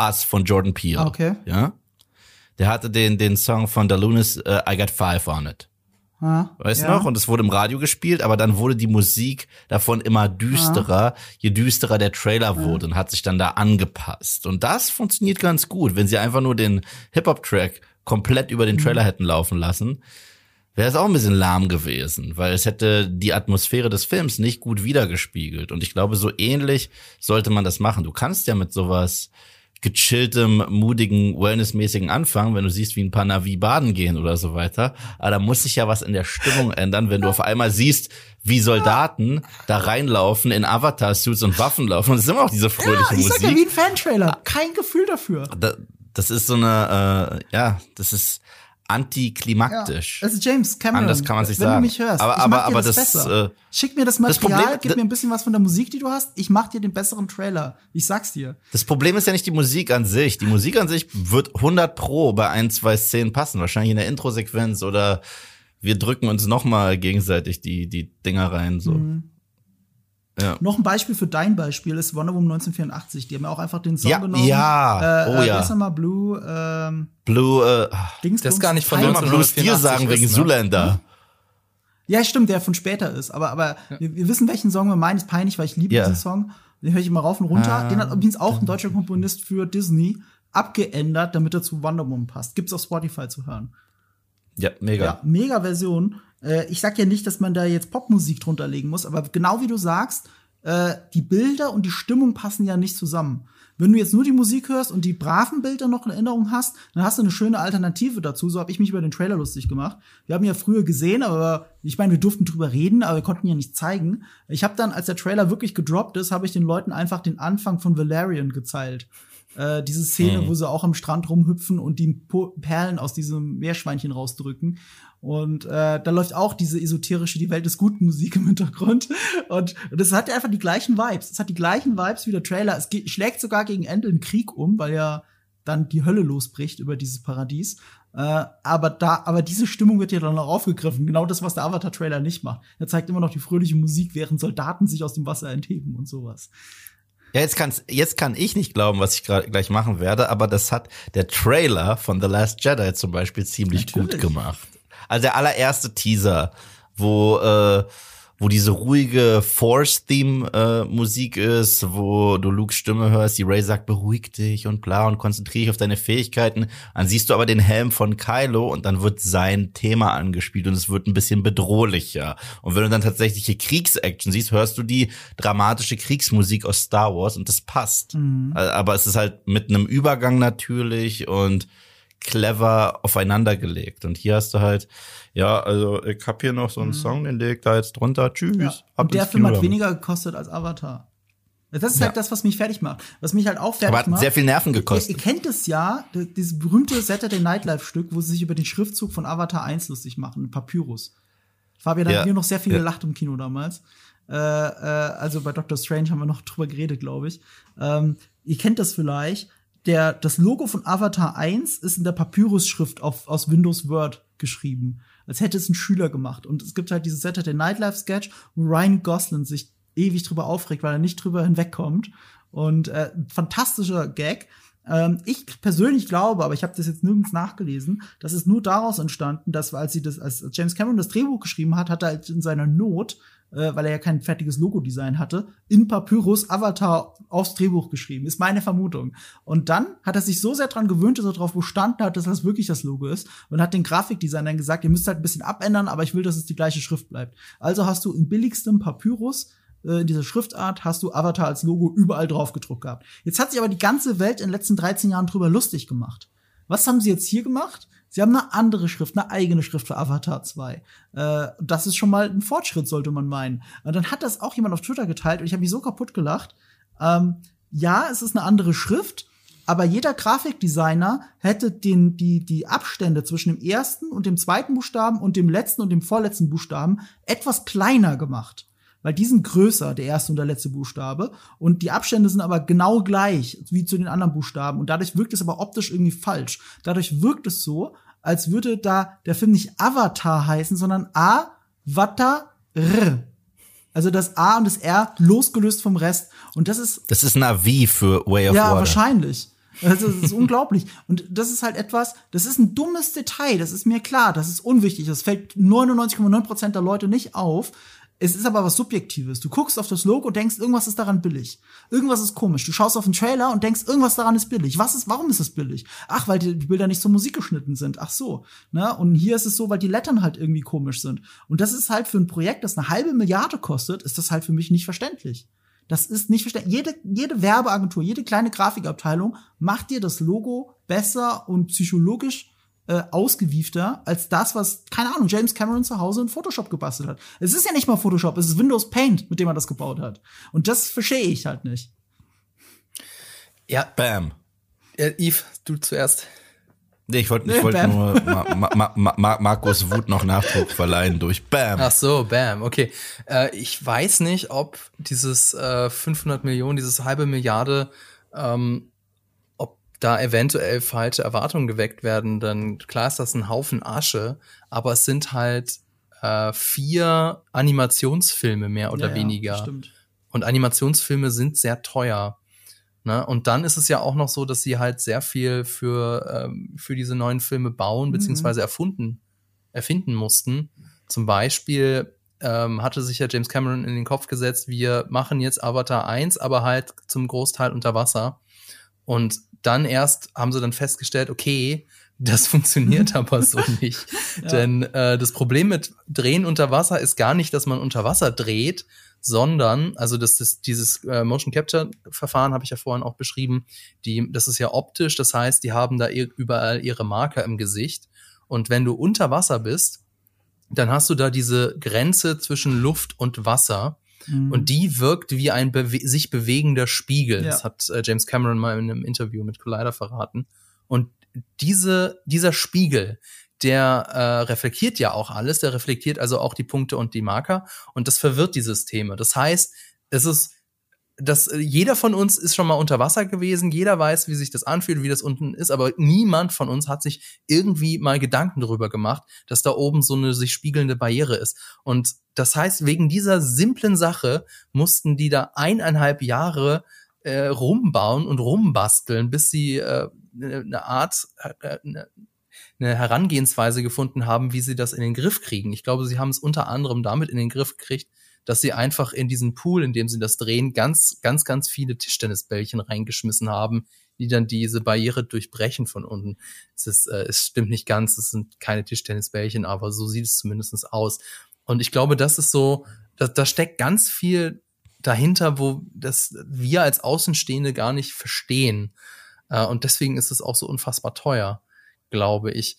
Us von Jordan Peele. Ah, okay. Ja. Der hatte den, den Song von The Lunas, äh, I Got Five on it. Ah, Weißt du ja. noch? Und es wurde im Radio gespielt, aber dann wurde die Musik davon immer düsterer, je düsterer der Trailer wurde und hat sich dann da angepasst. Und das funktioniert ganz gut. Wenn sie einfach nur den Hip-Hop-Track komplett über den Trailer hätten laufen lassen, wäre es auch ein bisschen lahm gewesen, weil es hätte die Atmosphäre des Films nicht gut wiedergespiegelt. Und ich glaube, so ähnlich sollte man das machen. Du kannst ja mit sowas gechilltem, mutigen, wellnessmäßigen anfangen, wenn du siehst, wie ein paar Navi baden gehen oder so weiter. Aber da muss sich ja was in der Stimmung ändern, wenn du auf einmal siehst, wie Soldaten da reinlaufen, in Avatar-Suits und Waffen laufen. Und es ist immer noch diese fröhliche Ich sag ja, Musik. wie ein Fan-Trailer. Kein Gefühl dafür. Da, das ist so eine, äh, ja, das ist antiklimaktisch. Das ist James Cameron. Anders kann man sich wenn sagen. du mich hörst. Aber- ich aber- mach dir aber das, das, äh, Schick mir das das Material, Problem- gib mir ein bisschen was von der Musik, die du hast. Ich mach dir den besseren Trailer. Ich sag's dir. Das Problem ist ja nicht die Musik an sich. Die Musik an sich wird 100 pro bei ein, zwei Szenen passen. Wahrscheinlich in der Intro-Sequenz oder wir drücken uns nochmal gegenseitig die, die Dinger rein, so. Mhm. Ja. Noch ein Beispiel für dein Beispiel ist Wonder Woman 1984. Die haben ja auch einfach den Song Ja, genommen. ja. Äh, Oh äh, ja. mal? Blue, ähm, Blue, äh, Dings. Das ist gar nicht von ich will mal 1984 Blue Steel sagen ist, wegen ne? Zoolander. Ja, stimmt, der von später ist. Aber, aber ja. wir, wir, wissen, welchen Song wir meinen. Ist peinlich, weil ich liebe yeah. diesen Song. Den höre ich immer rauf und runter. Ah, Den hat übrigens auch ein deutscher Komponist für Disney abgeändert, damit er zu Wonder Woman passt. Gibt's auf Spotify zu hören. Ja, mega. Ja, mega Version. Äh, ich sag ja nicht, dass man da jetzt Popmusik drunter legen muss, aber genau wie du sagst, äh, die Bilder und die Stimmung passen ja nicht zusammen. Wenn du jetzt nur die Musik hörst und die braven Bilder noch in Erinnerung hast, dann hast du eine schöne Alternative dazu. So habe ich mich über den Trailer lustig gemacht. Wir haben ja früher gesehen, aber ich meine, wir durften drüber reden, aber wir konnten ja nicht zeigen. Ich habe dann, als der Trailer wirklich gedroppt ist, habe ich den Leuten einfach den Anfang von Valerian gezeigt. Äh, diese Szene, mhm. wo sie auch am Strand rumhüpfen und die Perlen aus diesem Meerschweinchen rausdrücken. Und äh, da läuft auch diese esoterische Die Welt ist gut Musik im Hintergrund. Und, und das hat einfach die gleichen Vibes. Es hat die gleichen Vibes wie der Trailer. Es schlägt sogar gegen Ende einen Krieg um, weil ja dann die Hölle losbricht über dieses Paradies. Äh, aber da, aber diese Stimmung wird ja dann auch aufgegriffen. Genau das, was der Avatar-Trailer nicht macht. Er zeigt immer noch die fröhliche Musik, während Soldaten sich aus dem Wasser entheben und sowas. Ja, jetzt, kann's, jetzt kann ich nicht glauben, was ich gerade gleich machen werde, aber das hat der Trailer von The Last Jedi zum Beispiel ziemlich Natürlich. gut gemacht. Also der allererste Teaser, wo äh, wo diese ruhige Force-Theme-Musik äh, ist, wo du Lukes Stimme hörst, die Ray sagt, beruhig dich und bla und konzentriere dich auf deine Fähigkeiten. Dann siehst du aber den Helm von Kylo und dann wird sein Thema angespielt und es wird ein bisschen bedrohlicher. Und wenn du dann tatsächliche Kriegsaction siehst, hörst du die dramatische Kriegsmusik aus Star Wars und das passt. Mhm. Aber es ist halt mit einem Übergang natürlich und clever aufeinander gelegt. Und hier hast du halt, ja, also ich hab hier noch so einen mhm. Song, den leg da jetzt drunter. Tschüss. Ja. Und der Film hat weniger gekostet als Avatar. Das ist ja. halt das, was mich fertig macht. Was mich halt auch fertig Aber hat macht. sehr viel Nerven gekostet. Ihr, ihr kennt es ja, dieses berühmte Saturday Night Live Stück, wo sie sich über den Schriftzug von Avatar 1 lustig machen, Papyrus. Fabian ja. hat hier noch sehr viel ja. gelacht im Kino damals. Äh, äh, also bei Doctor Strange haben wir noch drüber geredet, glaube ich. Ähm, ihr kennt das vielleicht der, das Logo von Avatar 1 ist in der Papyrus-Schrift aus Windows Word geschrieben. Als hätte es ein Schüler gemacht. Und es gibt halt dieses Saturday Night Live Sketch, wo Ryan Gosling sich ewig drüber aufregt, weil er nicht drüber hinwegkommt. Und äh, fantastischer Gag. Ähm, ich persönlich glaube, aber ich habe das jetzt nirgends nachgelesen, dass es nur daraus entstanden, dass als sie das, als James Cameron das Drehbuch geschrieben hat, hat er halt in seiner Not äh, weil er ja kein fertiges Logo-Design hatte, in Papyrus Avatar aufs Drehbuch geschrieben. Ist meine Vermutung. Und dann hat er sich so sehr dran gewöhnt, dass er darauf bestanden hat, dass das wirklich das Logo ist und hat den Grafikdesignern gesagt, ihr müsst halt ein bisschen abändern, aber ich will, dass es die gleiche Schrift bleibt. Also hast du im billigstem Papyrus äh, in dieser Schriftart hast du Avatar als Logo überall drauf gedruckt gehabt. Jetzt hat sich aber die ganze Welt in den letzten 13 Jahren drüber lustig gemacht. Was haben sie jetzt hier gemacht? Sie haben eine andere Schrift, eine eigene Schrift für Avatar 2. Äh, das ist schon mal ein Fortschritt, sollte man meinen. Und dann hat das auch jemand auf Twitter geteilt und ich habe mich so kaputt gelacht. Ähm, ja, es ist eine andere Schrift, aber jeder Grafikdesigner hätte den, die, die Abstände zwischen dem ersten und dem zweiten Buchstaben und dem letzten und dem vorletzten Buchstaben etwas kleiner gemacht weil die sind größer, der erste und der letzte Buchstabe. Und die Abstände sind aber genau gleich wie zu den anderen Buchstaben. Und dadurch wirkt es aber optisch irgendwie falsch. Dadurch wirkt es so, als würde da der Film nicht Avatar heißen, sondern A, Vata, R. Also das A und das R losgelöst vom Rest. Und das ist. Das ist Navi für Way of ja, Water. Ja, wahrscheinlich. Also, das ist unglaublich. Und das ist halt etwas, das ist ein dummes Detail, das ist mir klar, das ist unwichtig, das fällt 99,9% der Leute nicht auf. Es ist aber was Subjektives. Du guckst auf das Logo und denkst, irgendwas ist daran billig. Irgendwas ist komisch. Du schaust auf den Trailer und denkst, irgendwas daran ist billig. Was ist, warum ist es billig? Ach, weil die Bilder nicht zur Musik geschnitten sind. Ach so. Ne? Und hier ist es so, weil die Lettern halt irgendwie komisch sind. Und das ist halt für ein Projekt, das eine halbe Milliarde kostet, ist das halt für mich nicht verständlich. Das ist nicht verständlich. Jede, jede Werbeagentur, jede kleine Grafikabteilung macht dir das Logo besser und psychologisch äh, ausgewiefter als das, was, keine Ahnung, James Cameron zu Hause in Photoshop gebastelt hat. Es ist ja nicht mal Photoshop, es ist Windows Paint, mit dem er das gebaut hat. Und das verstehe ich halt nicht. Ja. Bam. Ja, Yves, du zuerst. Nee, ich wollte ich wollt nur Ma Ma Ma Ma Markus Wut noch Nachdruck verleihen durch Bam. Ach so, Bam, okay. Äh, ich weiß nicht, ob dieses äh, 500 Millionen, dieses halbe Milliarde ähm, da eventuell falsche Erwartungen geweckt werden, dann klar ist das ein Haufen Asche, aber es sind halt äh, vier Animationsfilme mehr oder ja, weniger. Ja, und Animationsfilme sind sehr teuer. Ne? Und dann ist es ja auch noch so, dass sie halt sehr viel für, ähm, für diese neuen Filme bauen, mhm. beziehungsweise erfunden, erfinden mussten. Zum Beispiel ähm, hatte sich ja James Cameron in den Kopf gesetzt, wir machen jetzt Avatar 1, aber halt zum Großteil unter Wasser. Und dann erst haben sie dann festgestellt, okay, das funktioniert aber so nicht. ja. Denn äh, das Problem mit Drehen unter Wasser ist gar nicht, dass man unter Wasser dreht, sondern, also das ist dieses äh, Motion Capture Verfahren habe ich ja vorhin auch beschrieben, die, das ist ja optisch, das heißt, die haben da überall ihre Marker im Gesicht. Und wenn du unter Wasser bist, dann hast du da diese Grenze zwischen Luft und Wasser. Mhm. Und die wirkt wie ein bewe sich bewegender Spiegel. Ja. Das hat äh, James Cameron mal in einem Interview mit Collider verraten. Und diese, dieser Spiegel, der äh, reflektiert ja auch alles, der reflektiert also auch die Punkte und die Marker und das verwirrt die Systeme. Das heißt, es ist dass jeder von uns ist schon mal unter Wasser gewesen, jeder weiß, wie sich das anfühlt, wie das unten ist, aber niemand von uns hat sich irgendwie mal Gedanken darüber gemacht, dass da oben so eine sich spiegelnde Barriere ist. Und das heißt, wegen dieser simplen Sache mussten die da eineinhalb Jahre äh, rumbauen und rumbasteln, bis sie äh, eine Art, äh, eine, eine Herangehensweise gefunden haben, wie sie das in den Griff kriegen. Ich glaube, sie haben es unter anderem damit in den Griff gekriegt, dass sie einfach in diesen Pool, in dem sie das drehen, ganz, ganz, ganz viele Tischtennisbällchen reingeschmissen haben, die dann diese Barriere durchbrechen von unten. Es ist, äh, es stimmt nicht ganz, es sind keine Tischtennisbällchen, aber so sieht es zumindest aus. Und ich glaube, das ist so, da, da steckt ganz viel dahinter, wo das wir als Außenstehende gar nicht verstehen. Äh, und deswegen ist es auch so unfassbar teuer, glaube ich.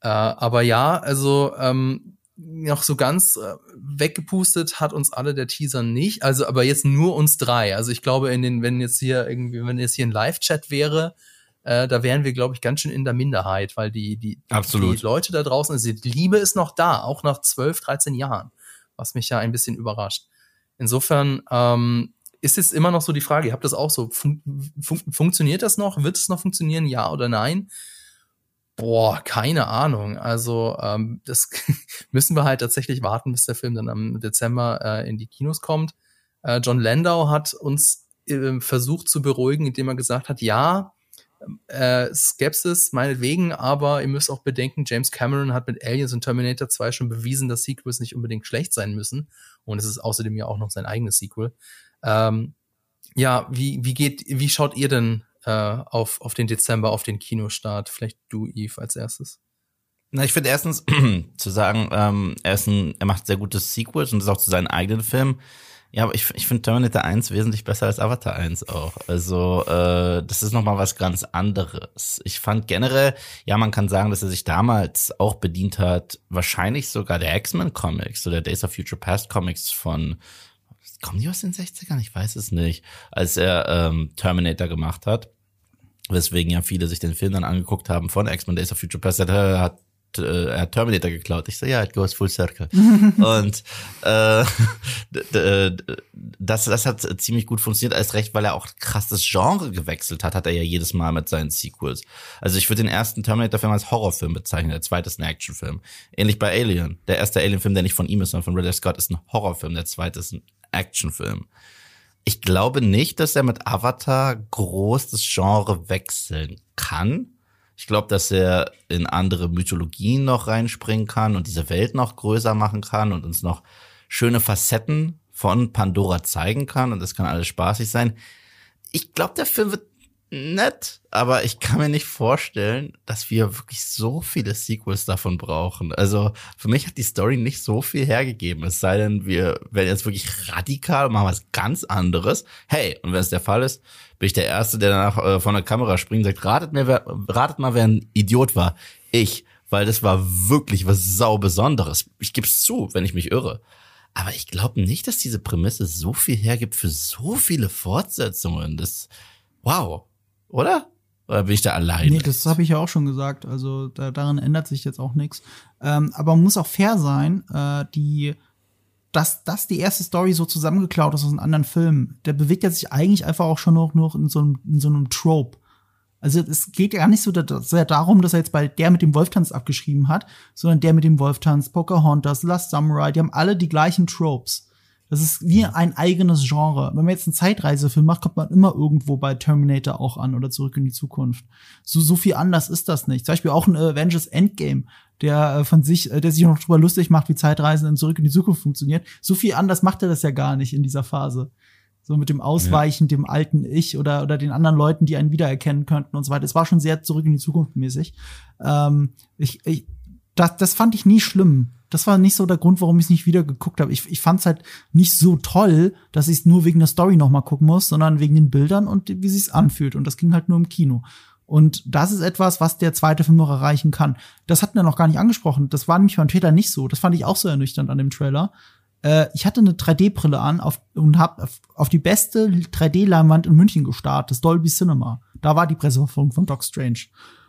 Äh, aber ja, also ähm, noch so ganz äh, weggepustet hat uns alle der Teaser nicht. Also, aber jetzt nur uns drei. Also ich glaube, in den, wenn jetzt hier irgendwie, wenn jetzt hier ein Live-Chat wäre, äh, da wären wir, glaube ich, ganz schön in der Minderheit, weil die, die, Absolut. die Leute da draußen, also die Liebe ist noch da, auch nach 12, 13 Jahren, was mich ja ein bisschen überrascht. Insofern ähm, ist jetzt immer noch so die Frage, ihr habt das auch so, fun fun funktioniert das noch? Wird es noch funktionieren, ja oder nein? Boah, keine Ahnung. Also ähm, das müssen wir halt tatsächlich warten, bis der Film dann am Dezember äh, in die Kinos kommt. Äh, John Landau hat uns äh, versucht zu beruhigen, indem er gesagt hat, ja, äh, Skepsis meinetwegen, aber ihr müsst auch bedenken, James Cameron hat mit Aliens und Terminator 2 schon bewiesen, dass Sequels nicht unbedingt schlecht sein müssen. Und es ist außerdem ja auch noch sein eigenes Sequel. Ähm, ja, wie, wie geht, wie schaut ihr denn äh, auf, auf den Dezember, auf den Kinostart? Vielleicht du, Eve, als erstes. Na, ich finde erstens zu sagen, ähm, er, ist ein, er macht sehr gutes Sequels und das auch zu seinen eigenen Filmen. Ja, aber ich, ich finde Terminator 1 wesentlich besser als Avatar 1 auch. Also, äh, das ist nochmal was ganz anderes. Ich fand generell, ja, man kann sagen, dass er sich damals auch bedient hat, wahrscheinlich sogar der X-Men-Comics oder Days of Future Past Comics von kommen die aus den 60ern? Ich weiß es nicht. Als er ähm, Terminator gemacht hat, weswegen ja viele sich den Film dann angeguckt haben von X-Men Days of Future Past, hat, hat äh, er hat Terminator geklaut. Ich so, ja, it goes full circle. und äh, das, das hat ziemlich gut funktioniert, als recht, weil er auch krass das Genre gewechselt hat, hat er ja jedes Mal mit seinen Sequels. Also ich würde den ersten Terminator-Film als Horrorfilm bezeichnen, der zweite ist ein Actionfilm. Ähnlich bei Alien. Der erste Alien-Film, der nicht von ihm ist, sondern von Ridley Scott, ist ein Horrorfilm, der zweite ist ein Actionfilm. Ich glaube nicht, dass er mit Avatar groß das Genre wechseln kann. Ich glaube, dass er in andere Mythologien noch reinspringen kann und diese Welt noch größer machen kann und uns noch schöne Facetten von Pandora zeigen kann und das kann alles spaßig sein. Ich glaube, der Film wird nett, aber ich kann mir nicht vorstellen, dass wir wirklich so viele Sequels davon brauchen. Also für mich hat die Story nicht so viel hergegeben. Es sei denn, wir werden jetzt wirklich radikal und machen was ganz anderes. Hey, und wenn es der Fall ist, bin ich der Erste, der danach äh, von der Kamera springt und sagt, ratet, mir, wer, ratet mal, wer ein Idiot war. Ich, weil das war wirklich was sau Besonderes. Ich gebe es zu, wenn ich mich irre. Aber ich glaube nicht, dass diese Prämisse so viel hergibt für so viele Fortsetzungen. Das, wow. Oder? Oder bin ich da allein? Nee, das habe ich ja auch schon gesagt. Also da, daran ändert sich jetzt auch nichts. Ähm, aber man muss auch fair sein, äh, die, dass das die erste Story so zusammengeklaut ist aus einem anderen Film. Der bewegt ja sich eigentlich einfach auch schon noch, noch in, so einem, in so einem Trope. Also es geht ja gar nicht so sehr darum, dass er jetzt bei der mit dem Wolftanz abgeschrieben hat, sondern der mit dem Wolftanz, Pocahontas, Last Samurai, die haben alle die gleichen Tropes. Das ist wie ein eigenes Genre. Wenn man jetzt einen Zeitreisefilm macht, kommt man immer irgendwo bei Terminator auch an oder zurück in die Zukunft. So, so viel anders ist das nicht. Zum Beispiel auch ein Avengers Endgame, der äh, von sich, äh, der sich noch drüber lustig macht, wie Zeitreisen in zurück in die Zukunft funktioniert. So viel anders macht er das ja gar nicht in dieser Phase. So mit dem Ausweichen, ja. dem alten Ich oder, oder den anderen Leuten, die einen wiedererkennen könnten und so weiter. Es war schon sehr zurück in die Zukunft mäßig. Ähm, ich, ich, das, das fand ich nie schlimm das war nicht so der Grund, warum ich es nicht wieder geguckt habe. Ich, ich fand es halt nicht so toll, dass ich es nur wegen der Story noch mal gucken muss, sondern wegen den Bildern und wie sich's anfühlt. Und das ging halt nur im Kino. Und das ist etwas, was der zweite Film noch erreichen kann. Das hatten wir noch gar nicht angesprochen. Das war nämlich beim Trailer nicht so. Das fand ich auch so ernüchternd an dem Trailer. Äh, ich hatte eine 3D-Brille an auf, und habe auf, auf die beste 3D-Leinwand in München gestartet, das Dolby Cinema. Da war die Presseverfügung von Doc Strange.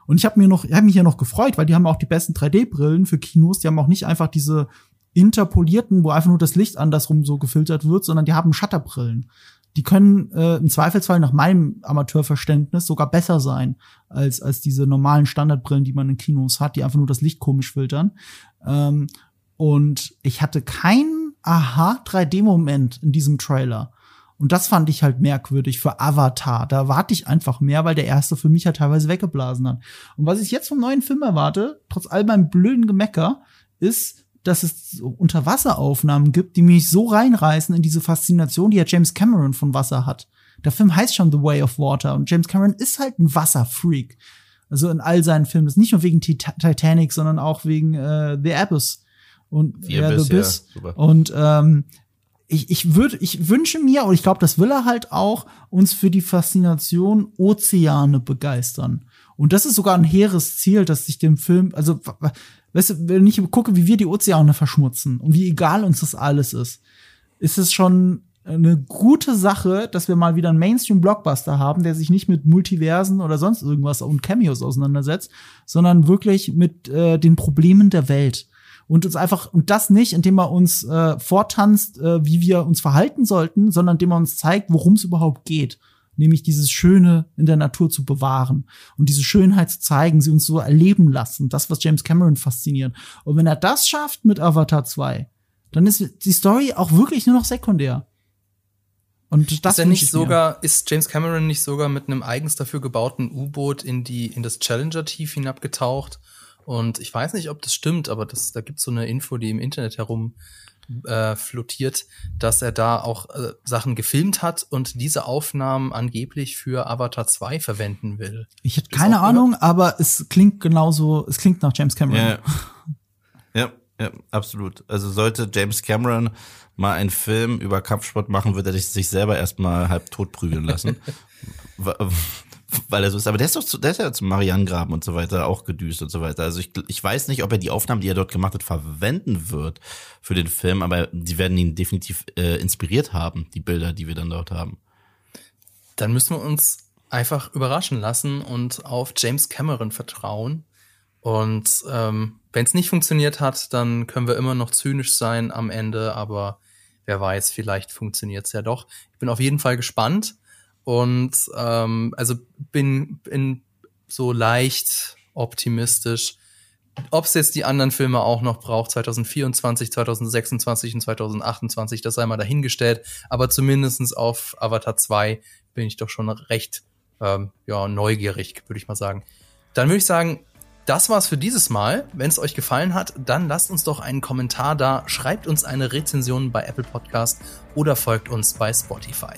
Und ich habe mir noch, ich habe mich ja noch gefreut, weil die haben auch die besten 3D-Brillen für Kinos. Die haben auch nicht einfach diese interpolierten, wo einfach nur das Licht andersrum so gefiltert wird, sondern die haben Shutterbrillen. Die können äh, im Zweifelsfall nach meinem Amateurverständnis sogar besser sein als als diese normalen Standardbrillen, die man in Kinos hat, die einfach nur das Licht komisch filtern. Ähm, und ich hatte keinen Aha 3D-Moment in diesem Trailer. Und das fand ich halt merkwürdig für Avatar. Da warte ich einfach mehr, weil der erste für mich halt teilweise weggeblasen hat. Und was ich jetzt vom neuen Film erwarte, trotz all meinem blöden Gemecker, ist, dass es so Unterwasseraufnahmen gibt, die mich so reinreißen in diese Faszination, die ja James Cameron von Wasser hat. Der Film heißt schon The Way of Water und James Cameron ist halt ein Wasserfreak. Also in all seinen Filmen. Das ist nicht nur wegen Titanic, sondern auch wegen äh, The Abyss und The Abyss, The Abyss. Ja, und ähm, ich, ich würde, ich wünsche mir, und ich glaube, das will er halt auch, uns für die Faszination Ozeane begeistern. Und das ist sogar ein hehres Ziel, dass sich dem Film, also, weißt du, wenn ich gucke, wie wir die Ozeane verschmutzen und wie egal uns das alles ist, ist es schon eine gute Sache, dass wir mal wieder einen Mainstream-Blockbuster haben, der sich nicht mit Multiversen oder sonst irgendwas und Cameos auseinandersetzt, sondern wirklich mit äh, den Problemen der Welt und uns einfach und das nicht, indem er uns äh, vortanzt, äh, wie wir uns verhalten sollten, sondern indem er uns zeigt, worum es überhaupt geht, nämlich dieses Schöne in der Natur zu bewahren und diese Schönheit zu zeigen, sie uns so erleben lassen, das was James Cameron fasziniert. Und wenn er das schafft mit Avatar 2, dann ist die Story auch wirklich nur noch sekundär. Und das ist er nicht sogar, ist James Cameron nicht sogar mit einem eigens dafür gebauten U-Boot in die, in das Challenger Tief hinabgetaucht und ich weiß nicht, ob das stimmt, aber das, da gibt's so eine Info, die im Internet herum äh, flottiert, dass er da auch äh, Sachen gefilmt hat und diese Aufnahmen angeblich für Avatar 2 verwenden will. Ich hätte keine Ahnung, aber es klingt genauso, es klingt nach James Cameron. Ja. ja, ja, absolut. Also sollte James Cameron mal einen Film über Kampfsport machen, würde er sich selber erstmal halb tot prügeln lassen. weil er so ist. Aber der ist doch zu, der ist ja zum Marianengraben und so weiter auch gedüst und so weiter. Also ich, ich weiß nicht, ob er die Aufnahmen, die er dort gemacht hat, verwenden wird für den Film, aber die werden ihn definitiv äh, inspiriert haben, die Bilder, die wir dann dort haben. Dann müssen wir uns einfach überraschen lassen und auf James Cameron vertrauen. Und ähm, wenn es nicht funktioniert hat, dann können wir immer noch zynisch sein am Ende, aber wer weiß, vielleicht funktioniert es ja doch. Ich bin auf jeden Fall gespannt. Und ähm, also bin, bin so leicht optimistisch. Ob es jetzt die anderen Filme auch noch braucht, 2024, 2026 und 2028, das sei mal dahingestellt. Aber zumindestens auf Avatar 2 bin ich doch schon recht ähm, ja, neugierig, würde ich mal sagen. Dann würde ich sagen, das war's für dieses Mal. Wenn es euch gefallen hat, dann lasst uns doch einen Kommentar da, schreibt uns eine Rezension bei Apple Podcast oder folgt uns bei Spotify.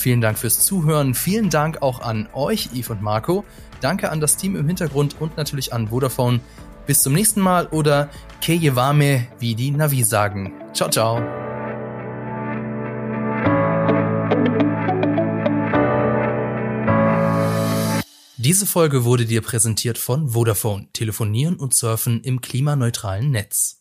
Vielen Dank fürs Zuhören. Vielen Dank auch an euch, Yves und Marco. Danke an das Team im Hintergrund und natürlich an Vodafone. Bis zum nächsten Mal oder Kejewame, wie die Navi sagen. Ciao, ciao. Diese Folge wurde dir präsentiert von Vodafone. Telefonieren und Surfen im klimaneutralen Netz.